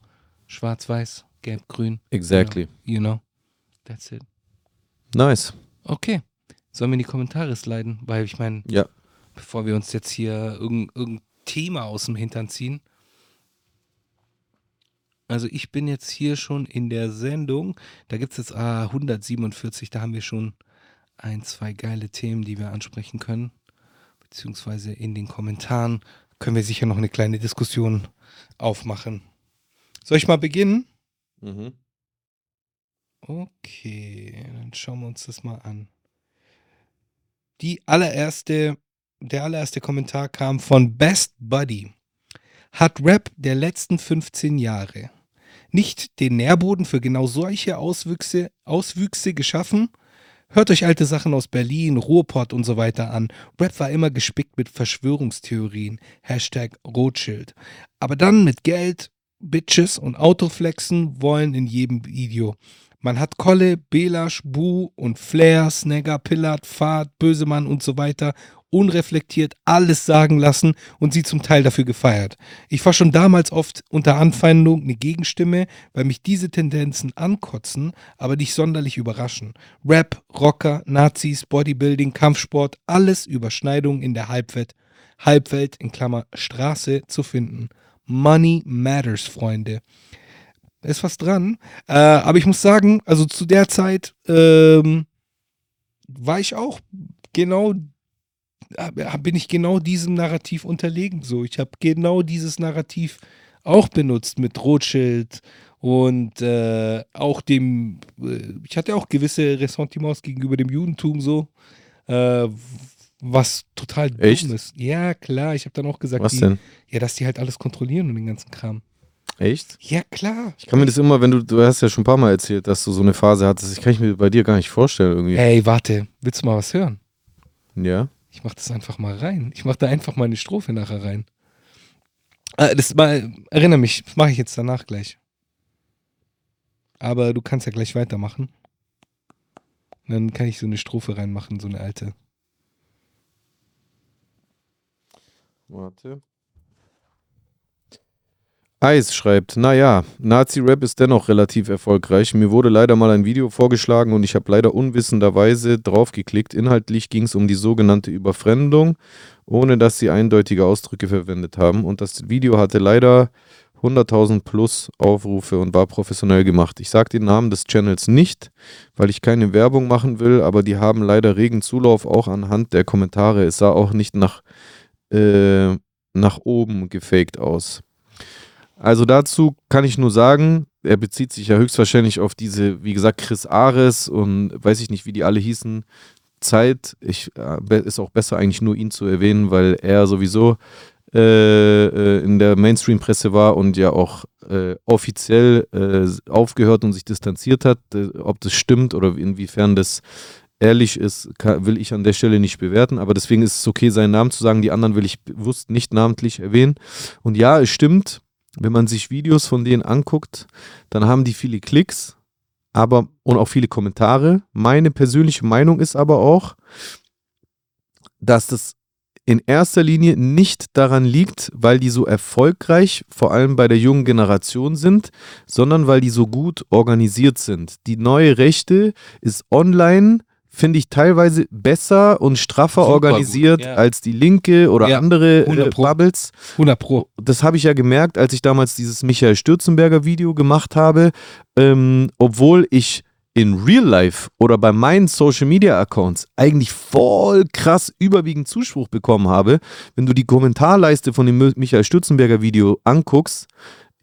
schwarz, weiß, gelb, grün. Exactly. You know. That's it. Nice. Okay. Sollen wir in die Kommentare sliden? Weil ich meine, Ja. bevor wir uns jetzt hier irgendein, irgendein Thema aus dem Hintern ziehen. Also ich bin jetzt hier schon in der Sendung. Da gibt es jetzt ah, 147, da haben wir schon ein, zwei geile Themen, die wir ansprechen können. Beziehungsweise in den Kommentaren können wir sicher noch eine kleine Diskussion aufmachen. Soll ich mal beginnen? Mhm. Okay, dann schauen wir uns das mal an. Die allererste, der allererste Kommentar kam von Best Buddy. Hat Rap der letzten 15 Jahre nicht den Nährboden für genau solche Auswüchse, Auswüchse geschaffen? Hört euch alte Sachen aus Berlin, Ruhrpott und so weiter an. Rap war immer gespickt mit Verschwörungstheorien. Hashtag Rothschild. Aber dann mit Geld, Bitches und Autoflexen wollen in jedem Video. Man hat Kolle, Belasch, Bu und Flair, Snagger, Pillard, Fahrt, Bösemann und so weiter unreflektiert alles sagen lassen und sie zum Teil dafür gefeiert. Ich war schon damals oft unter Anfeindung eine Gegenstimme, weil mich diese Tendenzen ankotzen, aber nicht sonderlich überraschen. Rap, Rocker, Nazis, Bodybuilding, Kampfsport, alles Überschneidungen in der Halbwelt, Halbwelt in Klammer Straße zu finden. Money matters, Freunde. Ist was dran. Äh, aber ich muss sagen, also zu der Zeit ähm, war ich auch genau, bin ich genau diesem Narrativ unterlegen. So, ich habe genau dieses Narrativ auch benutzt mit Rothschild und äh, auch dem, äh, ich hatte auch gewisse Ressentiments gegenüber dem Judentum so, äh, was total dumm Echt? ist. Ja, klar, ich habe dann auch gesagt, Was die, denn? ja, dass die halt alles kontrollieren und den ganzen Kram. Echt? Ja, klar. Ich kann mir das immer, wenn du, du hast ja schon ein paar Mal erzählt, dass du so eine Phase hattest, ich kann ich mir bei dir gar nicht vorstellen irgendwie. Ey, warte, willst du mal was hören? Ja. Ich mach das einfach mal rein. Ich mach da einfach mal eine Strophe nachher rein. Äh, das mal, erinnere mich, mache ich jetzt danach gleich. Aber du kannst ja gleich weitermachen. Dann kann ich so eine Strophe reinmachen, so eine alte. Warte. Eis schreibt, naja, Nazi-Rap ist dennoch relativ erfolgreich. Mir wurde leider mal ein Video vorgeschlagen und ich habe leider unwissenderweise draufgeklickt. Inhaltlich ging es um die sogenannte Überfremdung, ohne dass sie eindeutige Ausdrücke verwendet haben. Und das Video hatte leider 100.000 plus Aufrufe und war professionell gemacht. Ich sage den Namen des Channels nicht, weil ich keine Werbung machen will, aber die haben leider regen Zulauf auch anhand der Kommentare. Es sah auch nicht nach, äh, nach oben gefaked aus. Also dazu kann ich nur sagen, er bezieht sich ja höchstwahrscheinlich auf diese, wie gesagt, Chris Ares und weiß ich nicht, wie die alle hießen, Zeit. Ich, äh, ist auch besser eigentlich nur ihn zu erwähnen, weil er sowieso äh, äh, in der Mainstream-Presse war und ja auch äh, offiziell äh, aufgehört und sich distanziert hat. Äh, ob das stimmt oder inwiefern das ehrlich ist, kann, will ich an der Stelle nicht bewerten. Aber deswegen ist es okay, seinen Namen zu sagen. Die anderen will ich bewusst nicht namentlich erwähnen. Und ja, es stimmt, wenn man sich Videos von denen anguckt, dann haben die viele Klicks, aber und auch viele Kommentare. Meine persönliche Meinung ist aber auch, dass das in erster Linie nicht daran liegt, weil die so erfolgreich, vor allem bei der jungen Generation sind, sondern weil die so gut organisiert sind. Die neue Rechte ist online, finde ich teilweise besser und straffer Super gut, organisiert ja. als die Linke oder Ja, andere äh, 100 Pro. Bubbles 100 Pro. das habe ich ja gemerkt, als ich damals dieses Michael Stürzenberger Video gemacht habe, ähm, obwohl ich in Real Life oder bei meinen Social Media Accounts eigentlich voll krass überwiegend Zuspruch bekommen habe, wenn du die Kommentarleiste von dem Michael Stürzenberger Video anguckst,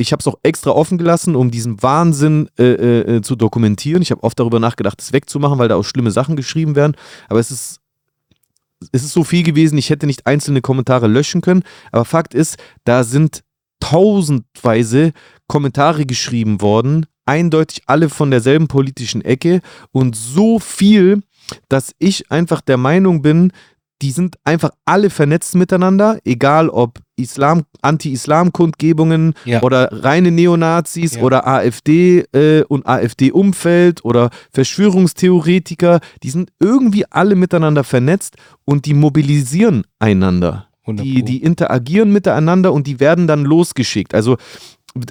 ich habe es auch extra offen gelassen, um diesen Wahnsinn äh, äh, zu dokumentieren. Ich habe oft darüber nachgedacht, es wegzumachen, weil da auch schlimme Sachen geschrieben werden. Aber es ist es ist so viel gewesen, ich hätte nicht einzelne Kommentare löschen können. Aber Fakt ist, da sind tausendweise Kommentare geschrieben worden, eindeutig alle von derselben politischen Ecke und so viel, dass ich einfach der Meinung bin, die sind einfach alle vernetzt miteinander, egal ob Islam, Anti-Islam-Kundgebungen Ja. oder reine Neonazis Ja. oder AfD äh, und AfD-Umfeld oder Verschwörungstheoretiker, die sind irgendwie alle miteinander vernetzt und die mobilisieren einander. 100 Die, die interagieren miteinander und die werden dann losgeschickt. Also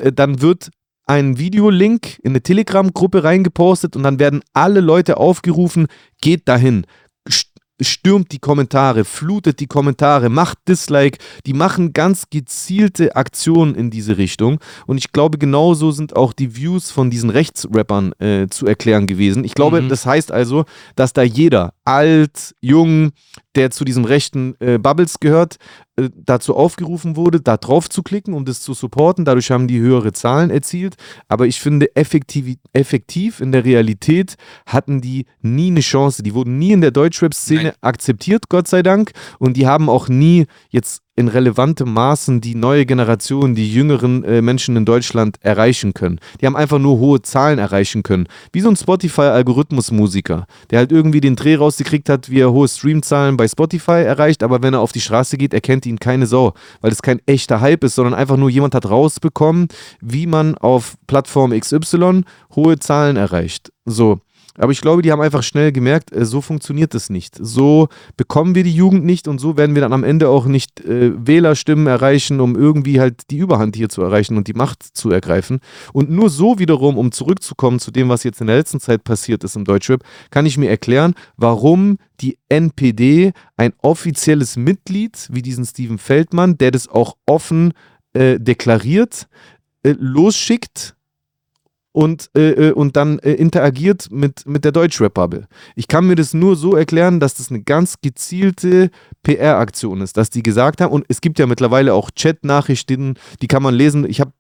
äh, dann wird ein Videolink in eine Telegram-Gruppe reingepostet und dann werden alle Leute aufgerufen, geht dahin, stürmt die Kommentare, flutet die Kommentare, macht Dislike, die machen ganz gezielte Aktionen in diese Richtung und ich glaube genauso sind auch die Views von diesen Rechtsrappern äh, zu erklären gewesen. Ich glaube, Mhm. das heißt also, dass da jeder, alt, jung, der zu diesem rechten äh, Bubbles gehört, äh, dazu aufgerufen wurde, da drauf zu klicken, um das zu supporten. Dadurch haben die höhere Zahlen erzielt. Aber ich finde, effektiv, effektiv in der Realität hatten die nie eine Chance. Die wurden nie in der Deutschrap-Szene akzeptiert, Gott sei Dank. Und die haben auch nie jetzt in relevantem Maßen die neue Generation, die jüngeren äh, Menschen in Deutschland erreichen können. Die haben einfach nur hohe Zahlen erreichen können. Wie so ein Spotify-Algorithmus-Musiker, der halt irgendwie den Dreh rausgekriegt hat, wie er hohe Streamzahlen bei Spotify erreicht, aber wenn er auf die Straße geht, erkennt ihn keine Sau, weil es kein echter Hype ist, sondern einfach nur jemand hat rausbekommen, wie man auf Plattform XY hohe Zahlen erreicht. So. Aber ich glaube, die haben einfach schnell gemerkt, äh, so funktioniert es nicht. So bekommen wir die Jugend nicht und so werden wir dann am Ende auch nicht äh, Wählerstimmen erreichen, um irgendwie halt die Überhand hier zu erreichen und die Macht zu ergreifen. Und nur so wiederum, um zurückzukommen zu dem, was jetzt in der letzten Zeit passiert ist im Deutschrap, kann ich mir erklären, warum die NPD ein offizielles Mitglied wie diesen Steven Feldmann, der das auch offen äh, deklariert, äh, losschickt und, äh, äh, und dann äh, interagiert mit, mit der Deutschrap-Bubble. Ich kann mir das nur so erklären, dass das eine ganz gezielte PR-Aktion ist, dass die gesagt haben, und es gibt ja mittlerweile auch Chat-Nachrichten, die kann man lesen. Ich habe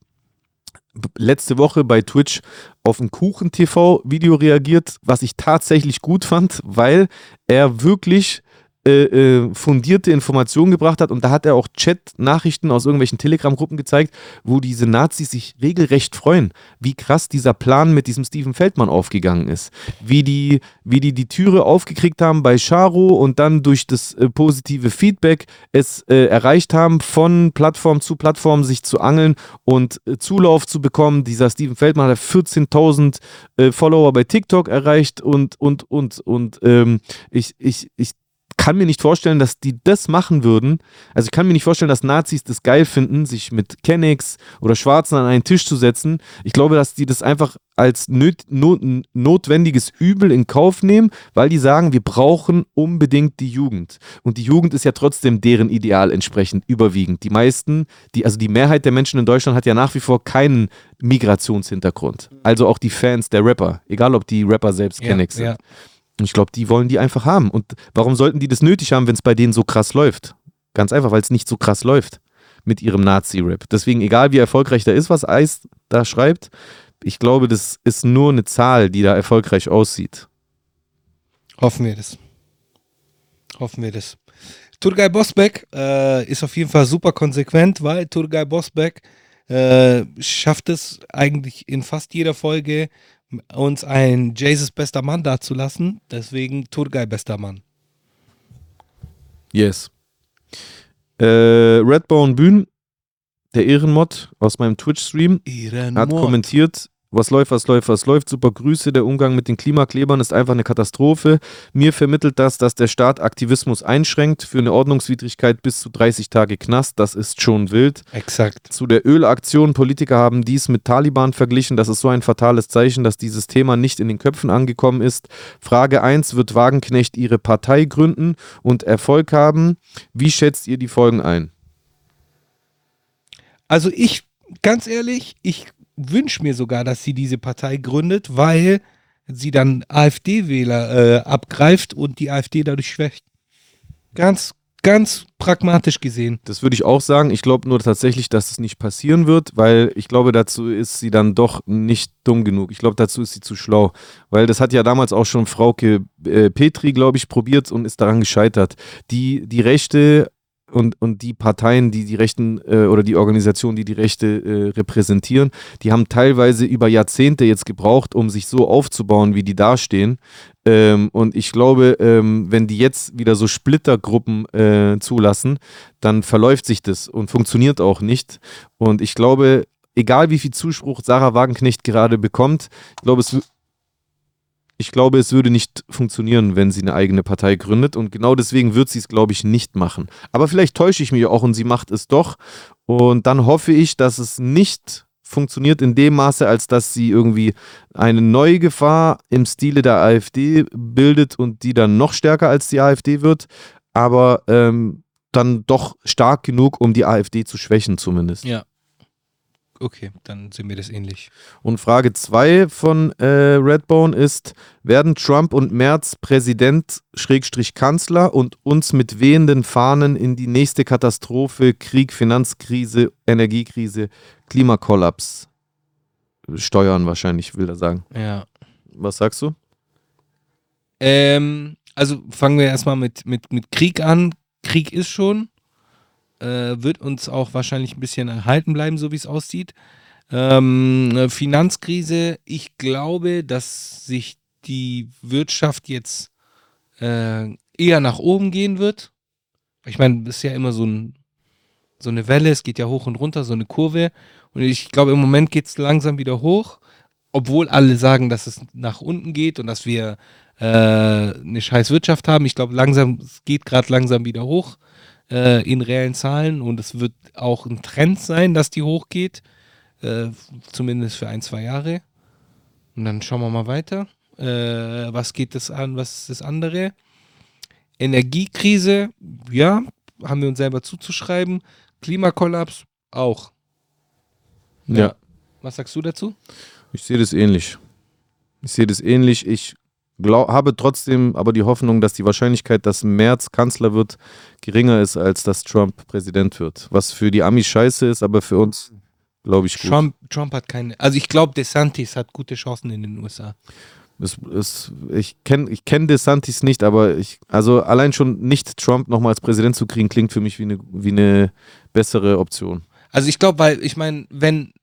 letzte Woche bei Twitch auf ein Kuchen-TV-Video reagiert, was ich tatsächlich gut fand, weil er wirklich äh, äh, fundierte Informationen gebracht hat und da hat er auch Chat-Nachrichten aus irgendwelchen Telegram-Gruppen gezeigt, wo diese Nazis sich regelrecht freuen, wie krass dieser Plan mit diesem Steven Feldmann aufgegangen ist, wie die, wie die die Türe aufgekriegt haben bei Charo und dann durch das äh, positive Feedback es äh, erreicht haben, von Plattform zu Plattform sich zu angeln und äh, Zulauf zu bekommen. Dieser Steven Feldmann hat 14.000 äh, Follower bei TikTok erreicht und und und und ähm, ich ich ich kann mir nicht vorstellen, dass die das machen würden. Also ich kann mir nicht vorstellen, dass Nazis das geil finden, sich mit Kennex oder Schwarzen an einen Tisch zu setzen. Ich glaube, dass die das einfach als nöt not notwendiges Übel in Kauf nehmen, weil die sagen, wir brauchen unbedingt die Jugend. Und die Jugend ist ja trotzdem deren Ideal entsprechend überwiegend. Die meisten, die, also die Mehrheit der Menschen in Deutschland hat ja nach wie vor keinen Migrationshintergrund. Also auch die Fans der Rapper, egal ob die Rapper selbst Kennex sind. Ja. Und ich glaube, die wollen die einfach haben. Und warum sollten die das nötig haben, wenn es bei denen so krass läuft? Ganz einfach, weil es nicht so krass läuft mit ihrem Nazi-Rap. Deswegen, egal wie erfolgreich da ist, was Eis da schreibt, ich glaube, das ist nur eine Zahl, die da erfolgreich aussieht. Hoffen wir das. Hoffen wir das. Turgay Bosbeck äh, ist auf jeden Fall super konsequent, weil Turgay Bosbeck äh, schafft es eigentlich in fast jeder Folge uns ein Jesus bester Mann dazulassen. Deswegen Turgay bester Mann. Yes. Äh, Redbone Bühn, der Ehrenmod aus meinem Twitch-Stream, hat kommentiert, was läuft, was läuft, was läuft. Super Grüße. Der Umgang mit den Klimaklebern ist einfach eine Katastrophe. Mir vermittelt das, dass der Staat Aktivismus einschränkt für eine Ordnungswidrigkeit bis zu 30 Tage Knast. Das ist schon wild. Exakt. Zu der Ölaktion. Politiker haben dies mit Taliban verglichen. Das ist so ein fatales Zeichen, dass dieses Thema nicht in den Köpfen angekommen ist. Frage 1. Wird Wagenknecht ihre Partei gründen und Erfolg haben? Wie schätzt ihr die Folgen ein? Also ich, ganz ehrlich, ich wünsche mir sogar, dass sie diese Partei gründet, weil sie dann AfD-Wähler äh, abgreift und die AfD dadurch schwächt. Ganz, ganz pragmatisch gesehen. Das würde ich auch sagen. Ich glaube nur tatsächlich, dass es nicht passieren wird, weil ich glaube, dazu ist sie dann doch nicht dumm genug. Ich glaube, dazu ist sie zu schlau. Weil das hat ja damals auch schon Frauke äh, Petri, glaube ich, probiert und ist daran gescheitert. Die, die Rechte und, und die Parteien, die die Rechten äh, oder die Organisationen, die die Rechte äh, repräsentieren, die haben teilweise über Jahrzehnte jetzt gebraucht, um sich so aufzubauen, wie die dastehen. Ähm, und ich glaube, ähm, wenn die jetzt wieder so Splittergruppen äh, zulassen, dann verläuft sich das und funktioniert auch nicht. Und ich glaube, egal wie viel Zuspruch Sarah Wagenknecht gerade bekommt, ich glaube, es ich glaube, es würde nicht funktionieren, wenn sie eine eigene Partei gründet. Und genau deswegen wird sie es, glaube ich, nicht machen. Aber vielleicht täusche ich mich auch und sie macht es doch. Und dann hoffe ich, dass es nicht funktioniert in dem Maße, als dass sie irgendwie eine neue Gefahr im Stile der AfD bildet und die dann noch stärker als die AfD wird. Aber ähm, dann doch stark genug, um die AfD zu schwächen, zumindest. Ja. Okay, dann sehen wir das ähnlich. Und Frage 2 von äh, Redbone ist, werden Trump und Merz Präsident Schrägstrich Kanzler und uns mit wehenden Fahnen in die nächste Katastrophe, Krieg, Finanzkrise, Energiekrise, Klimakollaps steuern wahrscheinlich, will er sagen. Ja. Was sagst du? Ähm, also fangen wir erstmal mit, mit, mit Krieg an. Krieg ist schon. Äh, wird uns auch wahrscheinlich ein bisschen erhalten bleiben, so wie es aussieht. Ähm, Finanzkrise, ich glaube, dass sich die Wirtschaft jetzt äh, eher nach oben gehen wird. Ich meine, das ist ja immer so, ein, so eine Welle, es geht ja hoch und runter, so eine Kurve. Und ich glaube, im Moment geht es langsam wieder hoch, obwohl alle sagen, dass es nach unten geht und dass wir äh, eine scheiß Wirtschaft haben. Ich glaube, langsam, es geht gerade langsam wieder hoch äh, in reellen Zahlen und es wird auch ein Trend sein, dass die hochgeht. Äh, zumindest für ein, zwei Jahre. Und dann schauen wir mal weiter. Äh, was geht das an? Was ist das andere? Energiekrise, ja, haben wir uns selber zuzuschreiben. Klimakollaps auch. Ja. Was sagst du dazu? Ich sehe das ähnlich. Ich sehe das ähnlich. Ich glaub, habe trotzdem aber die Hoffnung, dass die Wahrscheinlichkeit, dass Merz Kanzler wird, geringer ist, als dass Trump Präsident wird. Was für die Amis scheiße ist, aber für uns, glaube ich, gut. Trump, Trump hat keine. Also ich glaube, DeSantis hat gute Chancen in den USA. Es, es, ich kenne ich kenn DeSantis nicht, aber ich, also allein schon nicht Trump nochmal als Präsident zu kriegen, klingt für mich wie eine, wie eine bessere Option. Also ich glaube, weil, ich meine, wenn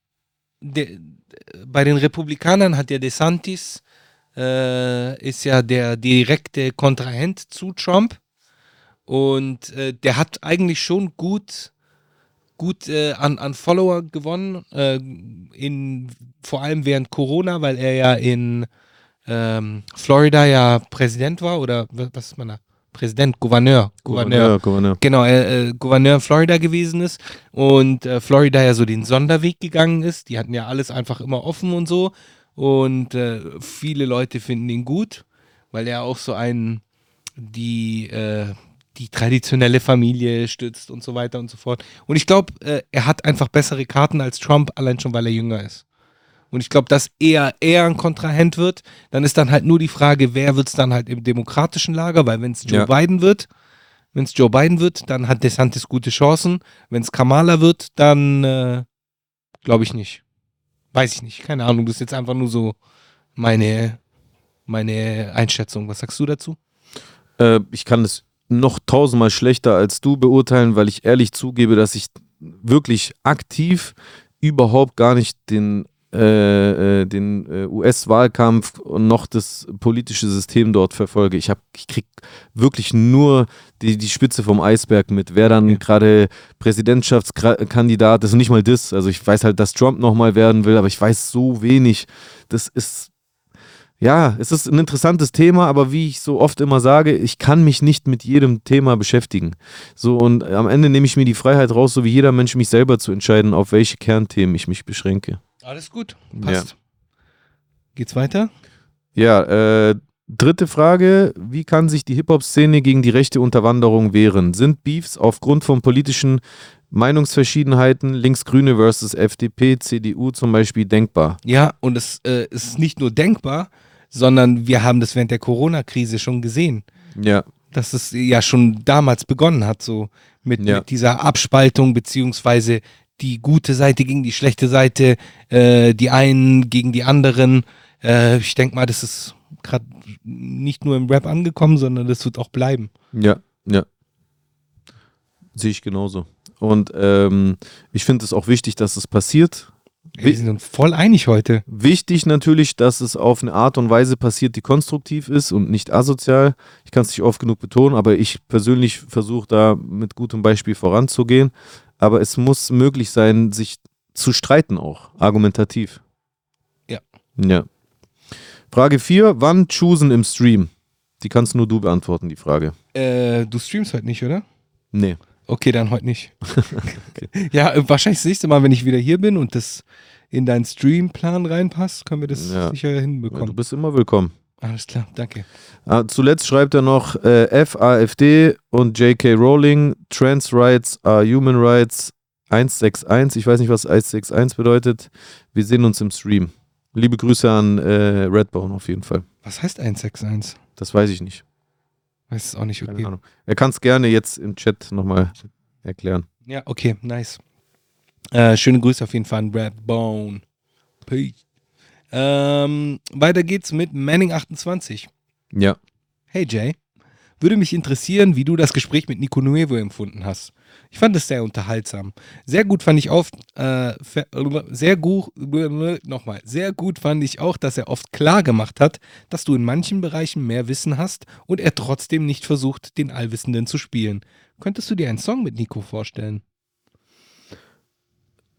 de, bei den Republikanern hat ja DeSantis äh, ist ja der direkte Kontrahent zu Trump und äh, der hat eigentlich schon gut gut äh, an, an Follower gewonnen, äh, in, vor allem während Corona, weil er ja in ähm, Florida ja Präsident war oder was ist man da? Präsident, Gouverneur. Gouverneur. Gouverneur. Genau, äh, äh, Gouverneur in Florida gewesen ist und äh, Florida ja so den Sonderweg gegangen ist. Die hatten ja alles einfach immer offen und so. Und äh, viele Leute finden ihn gut, weil er auch so einen, die, äh, die traditionelle Familie stützt und so weiter und so fort. Und ich glaube, äh, er hat einfach bessere Karten als Trump, allein schon, weil er jünger ist. Und ich glaube, dass er eher ein Kontrahent wird. Dann ist dann halt nur die Frage, wer wird es dann halt im demokratischen Lager, weil wenn es Joe Ja. Biden wird, wenn es Joe Biden wird, dann hat DeSantis gute Chancen. Wenn es Kamala wird, dann äh, glaube ich nicht. Weiß ich nicht, keine Ahnung. Das ist jetzt einfach nur so meine, meine Einschätzung. Was sagst du dazu? Äh, ich kann es noch tausendmal schlechter als du beurteilen, weil ich ehrlich zugebe, dass ich wirklich aktiv überhaupt gar nicht den, äh, äh, den äh, US-Wahlkampf und noch das politische System dort verfolge. Ich, hab, ich krieg wirklich nur die, die Spitze vom Eisberg mit, wer dann Okay. gerade Präsidentschaftskandidat ist und nicht mal das. Also ich weiß halt, dass Trump nochmal werden will, aber ich weiß so wenig. Das ist ja, es ist ein interessantes Thema, aber wie ich so oft immer sage, ich kann mich nicht mit jedem Thema beschäftigen. So und am Ende nehme ich mir die Freiheit raus, so wie jeder Mensch mich selber zu entscheiden, auf welche Kernthemen ich mich beschränke. Alles gut, passt. Geht's weiter? Ja, äh, dritte Frage, wie kann sich die Hip-Hop-Szene gegen die rechte Unterwanderung wehren? Sind Beefs aufgrund von politischen Meinungsverschiedenheiten, Linksgrüne versus FDP, CDU zum Beispiel denkbar? Ja, und es äh, ist nicht nur denkbar, sondern wir haben das während der Corona-Krise schon gesehen. Ja, dass es ja schon damals begonnen hat, so mit, Ja. mit dieser Abspaltung, beziehungsweise die gute Seite gegen die schlechte Seite, äh, die einen gegen die anderen. Äh, ich denke mal, das ist gerade nicht nur im Rap angekommen, sondern das wird auch bleiben. Ja, ja. Sehe ich genauso. Und ähm, ich finde es auch wichtig, dass es passiert. Wir sind uns voll einig heute. Wichtig natürlich, dass es auf eine Art und Weise passiert, die konstruktiv ist und nicht asozial. Ich kann es nicht oft genug betonen, aber ich persönlich versuche da mit gutem Beispiel voranzugehen. Aber es muss möglich sein, sich zu streiten auch, argumentativ. Ja. Ja. Frage 4, wann choosen im Stream? Die kannst nur du beantworten, die Frage. Äh, du streamst heute nicht, oder? Nee. Okay, dann heute nicht. [LAUGHS] Ja, äh, wahrscheinlich das nächste Mal, wenn ich wieder hier bin und das in deinen Streamplan reinpasst, können wir das Ja. sicher Ja, du hinbekommen. bist immer willkommen. Alles klar, danke. Ah, zuletzt schreibt er noch äh, FAFD und JK Rowling, Trans Rights are Human Rights, 161. Ich weiß nicht, was 161 bedeutet. Wir sehen uns im Stream. Liebe Grüße an äh, Redbone auf jeden Fall. Was heißt 161? Das weiß ich nicht. Weiß es auch nicht. Keine Okay. Ahnung. Er kann es gerne jetzt im Chat nochmal erklären. Ja, okay, nice. Äh, schöne Grüße auf jeden Fall an Redbone. Peace. Ähm, weiter geht's mit Manning28. Ja. Hey Jay, würde mich interessieren, wie du das Gespräch mit Nico Nuevo empfunden hast. Ich fand es sehr unterhaltsam. Sehr gut fand ich oft, äh, sehr gut, nochmal, sehr gut fand ich auch, dass er oft klar gemacht hat, dass du in manchen Bereichen mehr Wissen hast und er trotzdem nicht versucht, den Allwissenden zu spielen. Könntest du dir einen Song mit Nico vorstellen?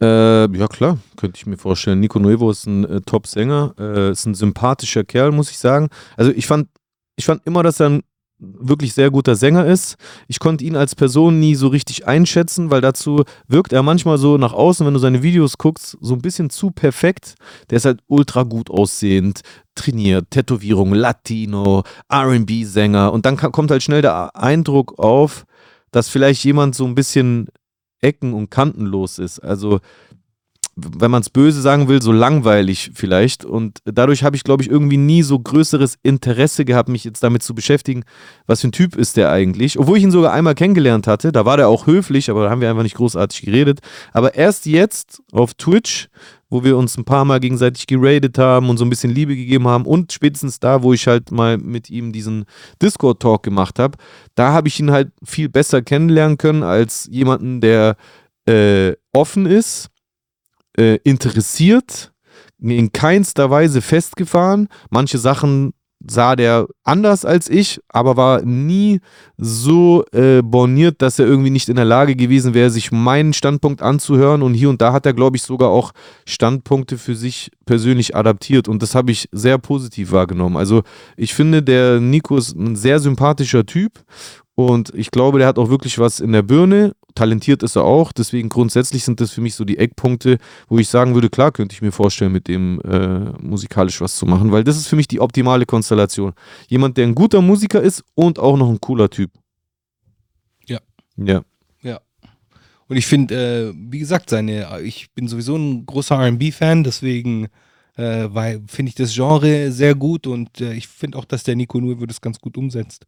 Äh, ja, klar, könnte ich mir vorstellen. Nico Nuevo ist ein äh, Top-Sänger, äh, ist ein sympathischer Kerl, muss ich sagen. Also ich fand, ich fand immer, dass er ein wirklich sehr guter Sänger ist. Ich konnte ihn als Person nie so richtig einschätzen, weil dazu wirkt er manchmal so nach außen, wenn du seine Videos guckst, so ein bisschen zu perfekt. Der ist halt ultra gut aussehend, trainiert, Tätowierung, Latino, RB-Sänger und dann kommt halt schnell der Eindruck auf, dass vielleicht jemand so ein bisschen ecken- und kantenlos ist. Also wenn man es böse sagen will, so langweilig vielleicht. Und dadurch habe ich, glaube ich, irgendwie nie so größeres Interesse gehabt, mich jetzt damit zu beschäftigen, was für ein Typ ist der eigentlich. Obwohl ich ihn sogar einmal kennengelernt hatte, da war der auch höflich, aber da haben wir einfach nicht großartig geredet. Aber erst jetzt auf Twitch, wo wir uns ein paar Mal gegenseitig geradet haben und so ein bisschen Liebe gegeben haben und spätestens da, wo ich halt mal mit ihm diesen Discord-Talk gemacht habe, da habe ich ihn halt viel besser kennenlernen können als jemanden, der äh, offen ist, äh, interessiert, in keinster Weise festgefahren. Manche Sachen sah der anders als ich, aber war nie so äh, borniert, dass er irgendwie nicht in der Lage gewesen wäre, sich meinen Standpunkt anzuhören. Und hier und da hat er, glaube ich, sogar auch Standpunkte für sich persönlich adaptiert. Und das habe ich sehr positiv wahrgenommen. Also ich finde, der Nico ist ein sehr sympathischer Typ. Und ich glaube, der hat auch wirklich was in der Birne. Talentiert ist er auch. Deswegen grundsätzlich sind das für mich so die Eckpunkte, wo ich sagen würde, klar könnte ich mir vorstellen, mit dem äh, musikalisch was zu machen. Weil das ist für mich die optimale Konstellation. Jemand, der ein guter Musiker ist und auch noch ein cooler Typ. Ja. Ja. Und ich finde, äh, wie gesagt, seine, ich bin sowieso ein großer RB-Fan, deswegen äh, finde ich das Genre sehr gut und äh, ich finde auch, dass der Nico Nuevo das ganz gut umsetzt.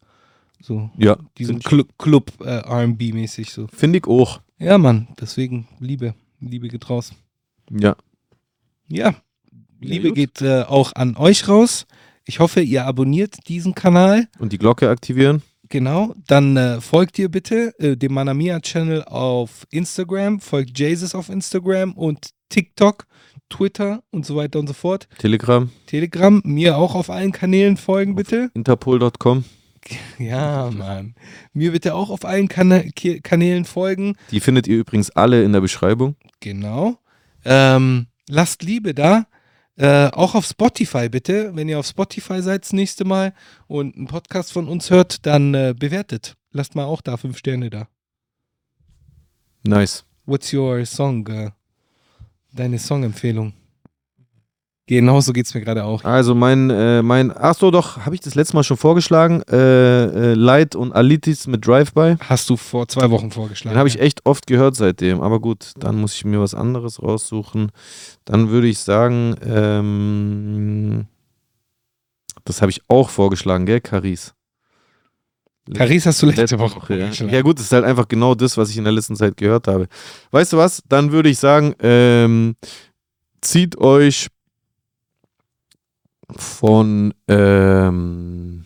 So, Ja. diesen Club, Club äh, RB-mäßig so. Finde ich auch. Ja, Mann, deswegen Liebe, Liebe geht raus. Ja. Ja, Liebe gut. geht äh, auch an euch raus. Ich hoffe, ihr abonniert diesen Kanal. Und die Glocke aktivieren. Genau, dann äh, folgt ihr bitte äh, dem Manamia-Channel auf Instagram, folgt Jesus auf Instagram und TikTok, Twitter und so weiter und so fort. Telegram, Telegram, mir auch auf allen Kanälen folgen bitte. interpol.com. [LAUGHS] Ja, Mann. Mir bitte auch auf allen Kana Kanälen folgen. Die findet ihr übrigens alle in der Beschreibung. Genau. Ähm, lasst Liebe da. Äh, auch auf Spotify bitte. Wenn ihr auf Spotify seid das nächste Mal und einen Podcast von uns hört, dann äh, bewertet. Lasst mal auch da fünf Sterne da. Nice. What's your song? Äh, deine Songempfehlung. Genauso geht's mir gerade auch. Also mein, äh, mein, ach so doch, habe ich das letzte Mal schon vorgeschlagen, äh, äh, Light und Alitis mit Drive-By. Hast du vor zwei Wochen vorgeschlagen. Den habe ich echt oft gehört seitdem, aber gut, dann muss ich mir was anderes raussuchen. Dann würde ich sagen, ähm, das habe ich auch vorgeschlagen, gell, Caris? Paris hast du letzte, Letzte Woche Woche, ja. ja gut, das ist halt einfach genau das, was ich in der letzten Zeit gehört habe. Weißt du was? Dann würde ich sagen, ähm, zieht euch von ähm,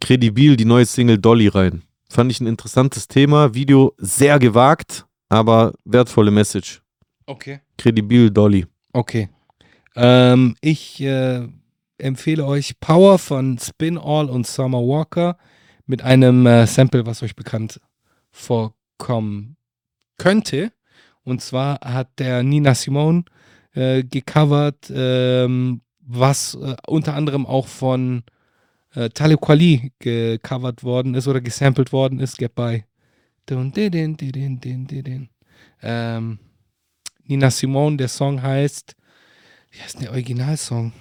Credibil die neue Single Dolly rein. Fand ich ein interessantes Thema. Video sehr gewagt, aber wertvolle Message. Okay. Credibil Dolly. Okay. Ähm, ich äh, empfehle euch Power von Spin All und Summer Walker mit einem äh, Sample, was euch bekannt vorkommen könnte. Und zwar hat der Nina Simone äh, gecovert, ähm, was äh, unter anderem auch von äh, Talib Kweli gecovert worden ist oder gesampelt worden ist. Get by. Ähm, Nina Simone, der Song heißt, wie heißt der Originalsong?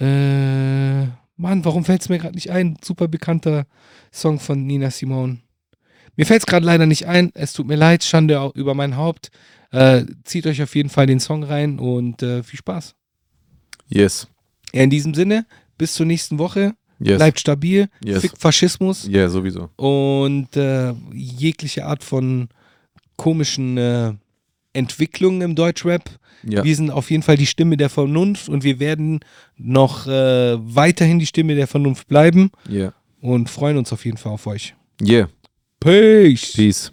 Äh, Mann, warum fällt es mir gerade nicht ein? Super bekannter Song von Nina Simone. Mir fällt es gerade leider nicht ein. Es tut mir leid, Schande über mein Haupt. Äh, zieht euch auf jeden Fall den Song rein und äh, viel Spaß. Yes. Ja, in diesem Sinne, bis zur nächsten Woche. Yes. Bleibt stabil. Yes. Fick Faschismus Ja, sowieso. und äh, jegliche Art von komischen äh, Entwicklungen im Deutschrap. Ja. Wir sind auf jeden Fall die Stimme der Vernunft und wir werden noch äh, weiterhin die Stimme der Vernunft bleiben Yeah. und freuen uns auf jeden Fall auf euch. Yeah. Peace. Peace.